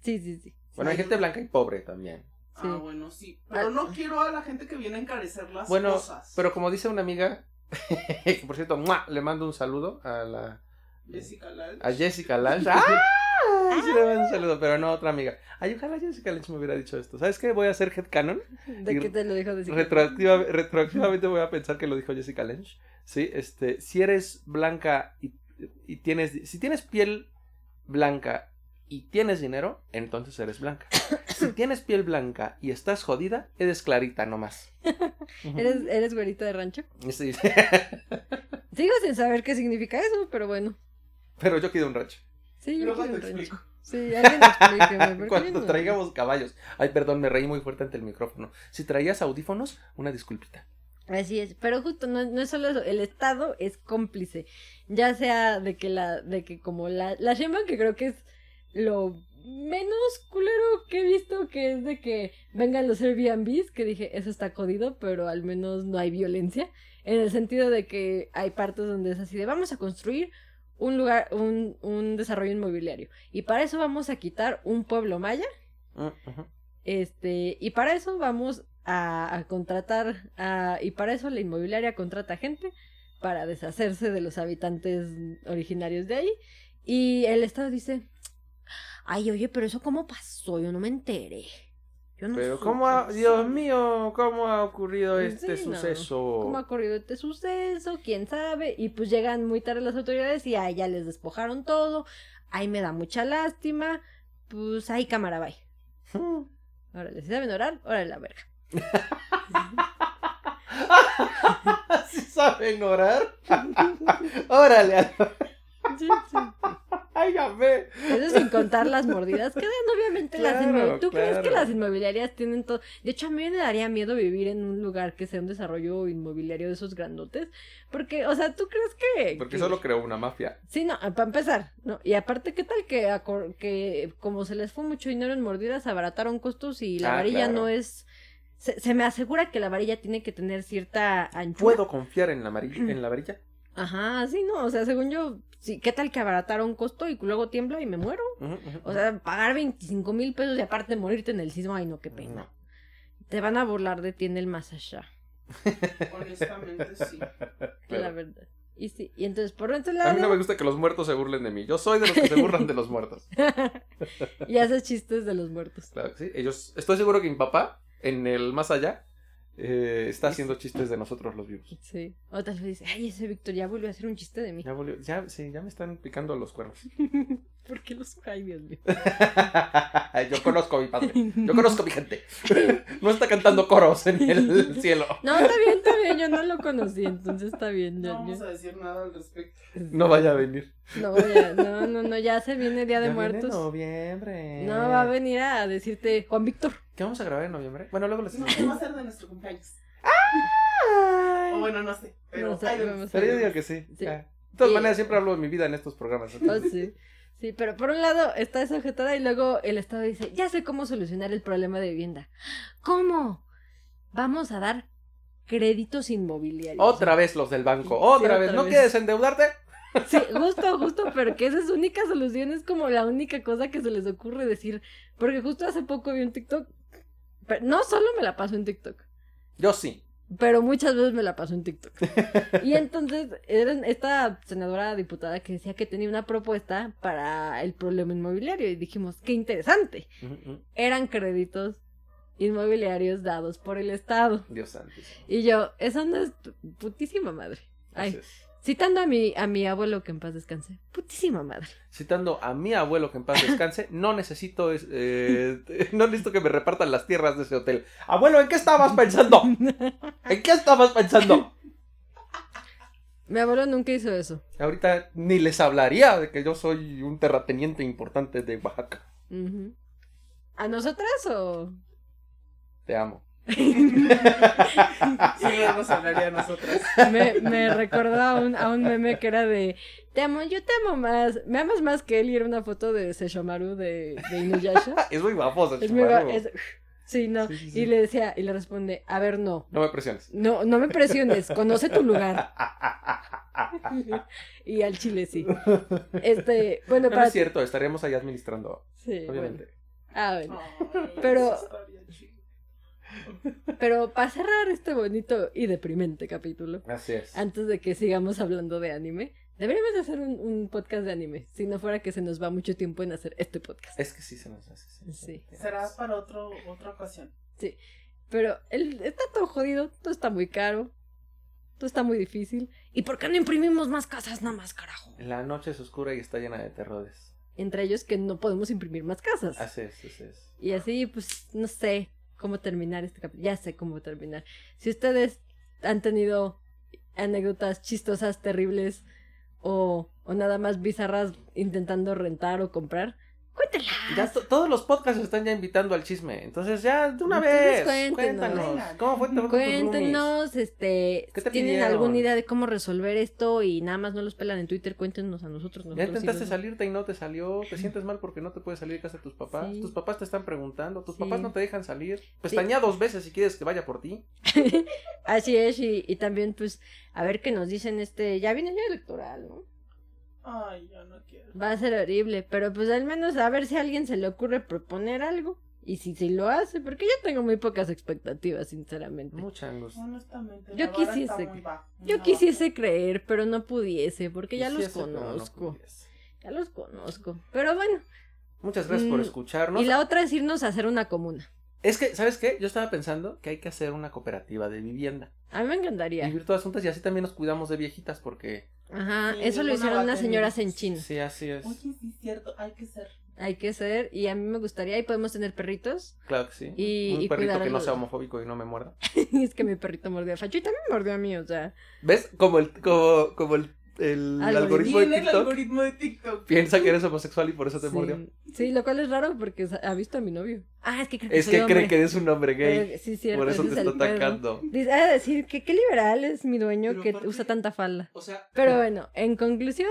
Sí, sí, sí. Bueno, hay gente blanca y pobre también. Ah, bueno, sí. Pero Ah. no quiero a la gente que viene a encarecer las Bueno, cosas. pero como dice una amiga, que por cierto, ¡mua! le mando un saludo a la Jessica Lal. a Jessica Lange. ¡Ah! Sí, le mando un saludo, pero no a otra amiga. Ay, ojalá Jessica Lange me hubiera dicho esto. ¿Sabes qué? Voy a hacer headcanon. ¿De qué te lo dijo decir? Retroactiva, retroactivamente voy a pensar que lo dijo Jessica Lange. Sí, este, si eres blanca y, y tienes, si tienes piel blanca y tienes dinero, entonces eres blanca. Si tienes piel blanca y estás jodida, eres clarita nomás. ¿Eres, ¿Eres güerita de rancho? Sí, Sigo sin saber qué significa eso, pero bueno. Pero yo quiero un rancho. Sí, yo Luego quiero te un rancho. explico. Sí, alguien explíqueme. Cuando no- traigamos caballos. Ay, perdón, me reí muy fuerte ante el micrófono. Si traías audífonos, una disculpita. Así es, pero justo no, no es solo eso, el Estado es cómplice, ya sea de que la, de que como la, la que creo que es lo menos culero que he visto, que es de que vengan los Airbnbs, que dije, eso está jodido, pero al menos no hay violencia, en el sentido de que hay partes donde es así de vamos a construir un lugar, un, un desarrollo inmobiliario, y para eso vamos a quitar un pueblo maya, Mm, este, y para eso vamos a, a contratar, a- y para eso la inmobiliaria contrata gente para deshacerse de los habitantes originarios de ahí. Y el Estado dice, ay, oye, pero eso cómo pasó, yo no me enteré. Yo no Pero supe". cómo, ha- Dios mío, cómo ha ocurrido este Sí, no. suceso. ¿Cómo ha corrido este suceso? ¿Quién sabe? Y pues llegan muy tarde las autoridades y ay, ya les despojaron todo. Ay, me da mucha lástima. Pues ahí cámara, bye. Hmm. Órale, si saben orar, órale la verga. ¿Sí saben orar? Órale. Sí, sí. Ay, ya ve. Eso sin contar las mordidas que dan, obviamente las inmobiliarias. ¿Tú crees que las inmobiliarias tienen todo? De hecho, a mí me daría miedo vivir en un lugar que sea un desarrollo inmobiliario de esos grandotes. Porque, o sea, ¿tú crees que...? Porque que- solo creó una mafia. Sí, no, para empezar, ¿no? Y aparte, ¿qué tal que, acor- que como se les fue mucho dinero en mordidas, abarataron costos y la Ah, varilla claro. no es... Se, se me asegura que la varilla tiene que tener cierta anchura. ¿Puedo confiar en la, en la varilla? Ajá, sí, no, o sea, según yo, sí, ¿qué tal que abarataron costo y luego tiembla y me muero? O sea, pagar 25 mil pesos y aparte morirte en el sismo, ay no, qué pena. Te van a burlar de ti en el más allá, Honestamente, sí. la verdad. Y sí, y entonces por otro A mí no me gusta que los muertos se burlen de mí. Yo soy de los que se burlan de los muertos. y haces chistes de los muertos. Claro que sí. Ellos, estoy seguro que mi papá, en el más allá, eh, está haciendo chistes de nosotros los vivos. Sí. O tal vez dice, ay, ese Víctor ya volvió a hacer un chiste de mí. Ya volvió, ya, sí, ya me están picando los cuernos. ¿Por qué los ay, Dios mío? Yo conozco a mi padre. Yo conozco a mi gente. No está cantando coros en el cielo. No, está bien, está bien, yo no lo conocí, entonces está bien. No vamos a decir nada al respecto. No vaya a venir. No, ya, no, no, no, ya se viene Día de Ya viene Muertos. noviembre. No va a venir a decirte Juan Víctor. ¿Qué vamos a grabar en noviembre? Bueno, luego les No, ¿qué va a ser de nuestro cumpleaños? O bueno, no sé. Pero No sé, Pero yo digo que sí. De todas Y- maneras, siempre hablo de mi vida en estos programas. Oh, sí. Sí, pero por un lado está esa objetada y luego el Estado dice, ya sé cómo solucionar el problema de vivienda. ¿Cómo? Vamos a dar créditos inmobiliarios. Otra vez los del banco. Sí, Otra otra vez. ¿No vez. quieres endeudarte? Sí, justo, justo, pero que esa es su única solución, es como la única cosa que se les ocurre decir. Porque justo hace poco vi un TikTok, pero no solo me la paso en TikTok, Yo sí. Pero muchas veces me la paso en TikTok. Y entonces era esta senadora diputada que decía que tenía una propuesta para el problema inmobiliario y dijimos, qué interesante. Eran créditos inmobiliarios dados por el Estado. Dios santísimo. Y yo, eso no es putísima madre. Ay. Citando a mi, a mi abuelo que en paz descanse, putísima madre. Citando a mi abuelo que en paz descanse, no necesito es- eh, no necesito que me repartan las tierras de ese hotel. Abuelo, ¿en qué estabas pensando? ¿En qué estabas pensando? Mi abuelo nunca hizo eso. Ahorita ni les hablaría de que yo soy un terrateniente importante de Oaxaca. ¿A nosotras o...? Te amo. Sí, nos hablaría a nosotras. Me, me recordó a un, a un meme que era de Te amo, yo te amo más. Me amas más que él y era una foto de Sesshomaru de, de Inuyasha. Es muy guapo, Es muy Sí, no. Sí, sí, sí. Y le decía, y le responde, a ver, no. No me presiones. No, no me presiones, conoce tu lugar. y al chile sí. Este, bueno, No, para es cierto, estaríamos ahí administrando, Sí, bueno. obviamente. Ah, bueno. Ay, Pero-. Pero para cerrar este bonito y deprimente capítulo, Así es. antes de que sigamos hablando de anime, deberíamos de hacer un, un podcast de anime, si no fuera que se nos va mucho tiempo en hacer este podcast. Es que sí se nos hace. Sí. Será para otro, otra ocasión. Pero el, está todo jodido, todo está muy caro, todo está muy difícil. ¿Y por qué no imprimimos más casas nada más, carajo? La noche es oscura y está llena de terrores. Entre ellos que no podemos imprimir más casas. Así es, así es. Y así, pues, no sé cómo terminar este capítulo. Ya sé cómo terminar. Si ustedes han tenido anécdotas chistosas, terribles o, o nada más bizarras intentando rentar o comprar, cuéntenlas. Ya to- todos los podcasts están ya invitando al chisme. Entonces ya de una Entonces vez. cuéntenos. Cuéntanos. ¿Cómo fue tu tus? Cuéntenos, este, ¿Qué si tienen pidieron? alguna idea de cómo resolver esto y nada más no los pelan en Twitter, cuéntenos a nosotros. Ya nosotros intentaste salirte y no te salió. Te sientes mal porque no te puedes salir de casa de tus papás. Sí. Tus papás te están preguntando. Tus Sí. papás no te dejan salir. Pestañea dos veces si quieres que vaya por ti. Así es, y, y también, pues, a ver qué nos dicen este, ya viene el año electoral, ¿no? Ay, yo no quiero. Va a ser horrible, pero pues al menos a ver si a alguien se le ocurre proponer algo. Y si sí lo hace, porque yo tengo muy pocas expectativas, sinceramente. Mucha angustia. Honestamente, Yo quisiese Yo quisiese creer, pero no pudiese, porque ya los no conozco. ya los conozco. Pero bueno, Muchas gracias por Mm, escucharnos. y la otra es irnos a hacer una comuna. Es que, ¿sabes qué? Yo estaba pensando que hay que hacer una cooperativa de vivienda. A mí me encantaría. Vivir todas juntas y así también nos cuidamos de viejitas porque... Ajá, Sí, eso lo hicieron unas señoras en. China. Sí, así es. Oye, sí es cierto, hay que ser. Hay que ser, y a mí me gustaría, y podemos tener perritos. Claro que sí. Y- Un y perrito que no sea homofóbico y no me muerda. es que mi perrito mordió a Facho y también mordió a mí, o sea. ¿Ves? Como el, como, como el, el Algoritmo. algoritmo de el TikTok algoritmo de TikTok. piensa que eres homosexual y por eso te mordió. Sí. Lo cual es raro porque ha visto a mi novio. Ah, es que creo que Es que hombre. cree que eres un hombre gay. Eh, sí, cierto, por eso te es está atacando. Dice, de decir que qué liberal es mi dueño Pero que aparte- usa tanta falda. O sea, Pero bueno, en conclusión,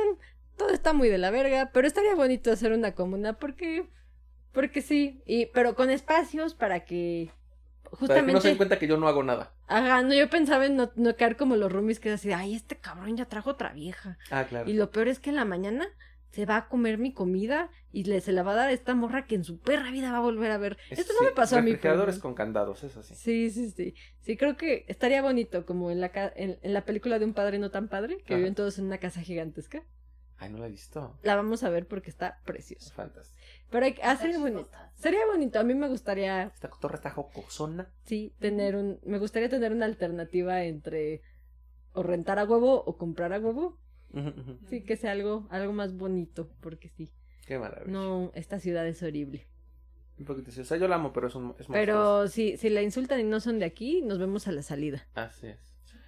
todo está muy de la verga, pero estaría bonito hacer una comuna porque porque sí, y pero con espacios para que que no se justamente den cuenta que yo no hago nada. Ajá, no, yo pensaba en no, no caer como los roomies que es así, ay, este cabrón ya trajo otra vieja. Ah, claro. Y lo peor es que en la mañana se va a comer mi comida y le, se la va a dar a esta morra que en su perra vida va a volver a ver. Esto no me pasó a mí. Refrigeradores con candados, eso sí. Sí, sí, sí. Sí, creo que estaría bonito, como en la, en, en la película de un padre no tan padre, que Ajá. viven todos en una casa gigantesca. Ay, no la he visto. La vamos a ver porque está Es preciosa. fantástico. Pero hay, que- ah, sería bonito. Sería bonito. A mí me gustaría, Esta cotorra está jocosona. sí, tener un... Me gustaría tener una alternativa entre o rentar a huevo o comprar a huevo. Sí, que sea algo, algo más bonito, porque sí. Qué maravilla. No, esta ciudad es horrible. Un poquito. O sea, yo la amo, pero es un es. Pero si, si la insultan y no son de aquí, nos vemos a la salida. Así es.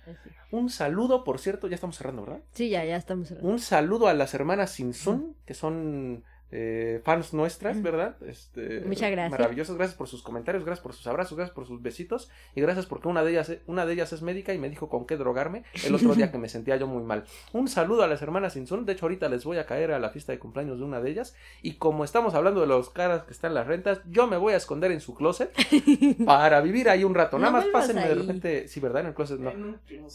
Así. Un saludo, por cierto, ya estamos cerrando, ¿verdad? Sí, ya, ya estamos. cerrando. Un saludo a las hermanas Sinsun, que son eh, fans nuestras, Ujú. ¿verdad? Este, Muchas gracias. Maravillosas, gracias por sus comentarios, gracias por sus abrazos, gracias por sus besitos y gracias porque una de ellas, una de ellas es médica y me dijo con qué drogarme el otro día que me sentía yo muy mal. Un saludo a las hermanas Sinsun, de hecho ahorita les voy a caer a la fiesta de cumpleaños de una de ellas y como estamos hablando de los caras que están en las rentas, yo me voy a esconder en su closet para vivir ahí un rato. Nada No más pásenme de repente, sí, ¿verdad? En el closet no.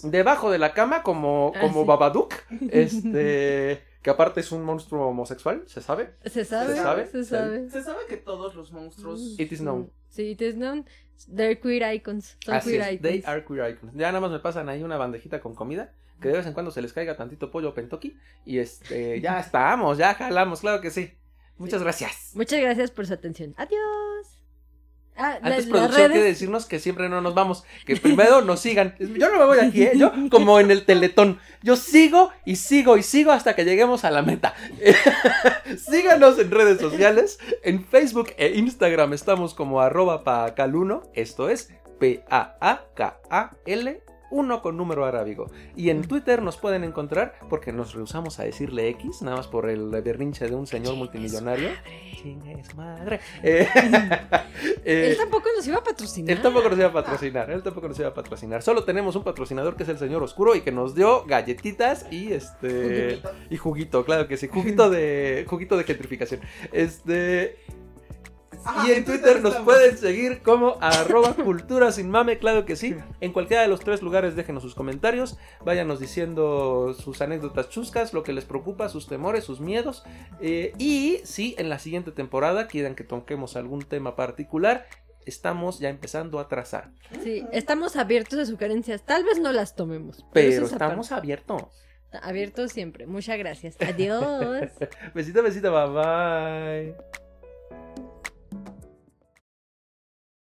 Debajo de la cama como, Ah, como sí. Babadook, este, que aparte es un monstruo homosexual, ¿se sabe? ¿Se sabe? ¿Se sabe? Se sabe. Se sabe que todos los monstruos. It is known. Sí, it is known. They're queer icons. Son Así queer es, icons. they are queer icons. Ya nada más me pasan ahí una bandejita con comida, que de vez en cuando se les caiga tantito pollo pentoki, y este, ya estamos, ya jalamos, claro que sí. Muchas gracias. Muchas gracias por su atención. Adiós. Ah, la- Antes las producción quiere redes. decirnos que siempre no nos vamos, que primero nos sigan. Yo no me voy aquí, ¿eh? Yo como en el teletón. Yo sigo y sigo y sigo hasta que lleguemos a la meta. Síganos en redes sociales. En Facebook e Instagram estamos como arroba paacal1. Esto es P-A-A-K-A-L 1 con número arábigo. Y en Twitter nos pueden encontrar, porque nos rehusamos a decirle X, nada más por el berrinche de un señor multimillonario. Su madre. Eh, eh, Él tampoco nos iba a patrocinar. él tampoco nos iba a patrocinar, él tampoco nos iba a patrocinar. Solo tenemos un patrocinador que es el señor Oscuro y que nos dio galletitas y este Juguito. y juguito, claro que sí, juguito de juguito de gentrificación. Este Y en Twitter nos estamos. pueden seguir como arroba cultura sin mame, claro que sí. En cualquiera de los tres lugares déjenos sus comentarios, váyanos diciendo sus anécdotas chuscas, lo que les preocupa, sus temores, sus miedos. eh, y si en la siguiente temporada quieren que toquemos algún tema particular, estamos ya empezando a trazar. Sí, estamos abiertos a sugerencias. Tal vez no las tomemos. Pero estamos abiertos. abiertos siempre. Muchas gracias. Adiós. Besito, besito, bye bye.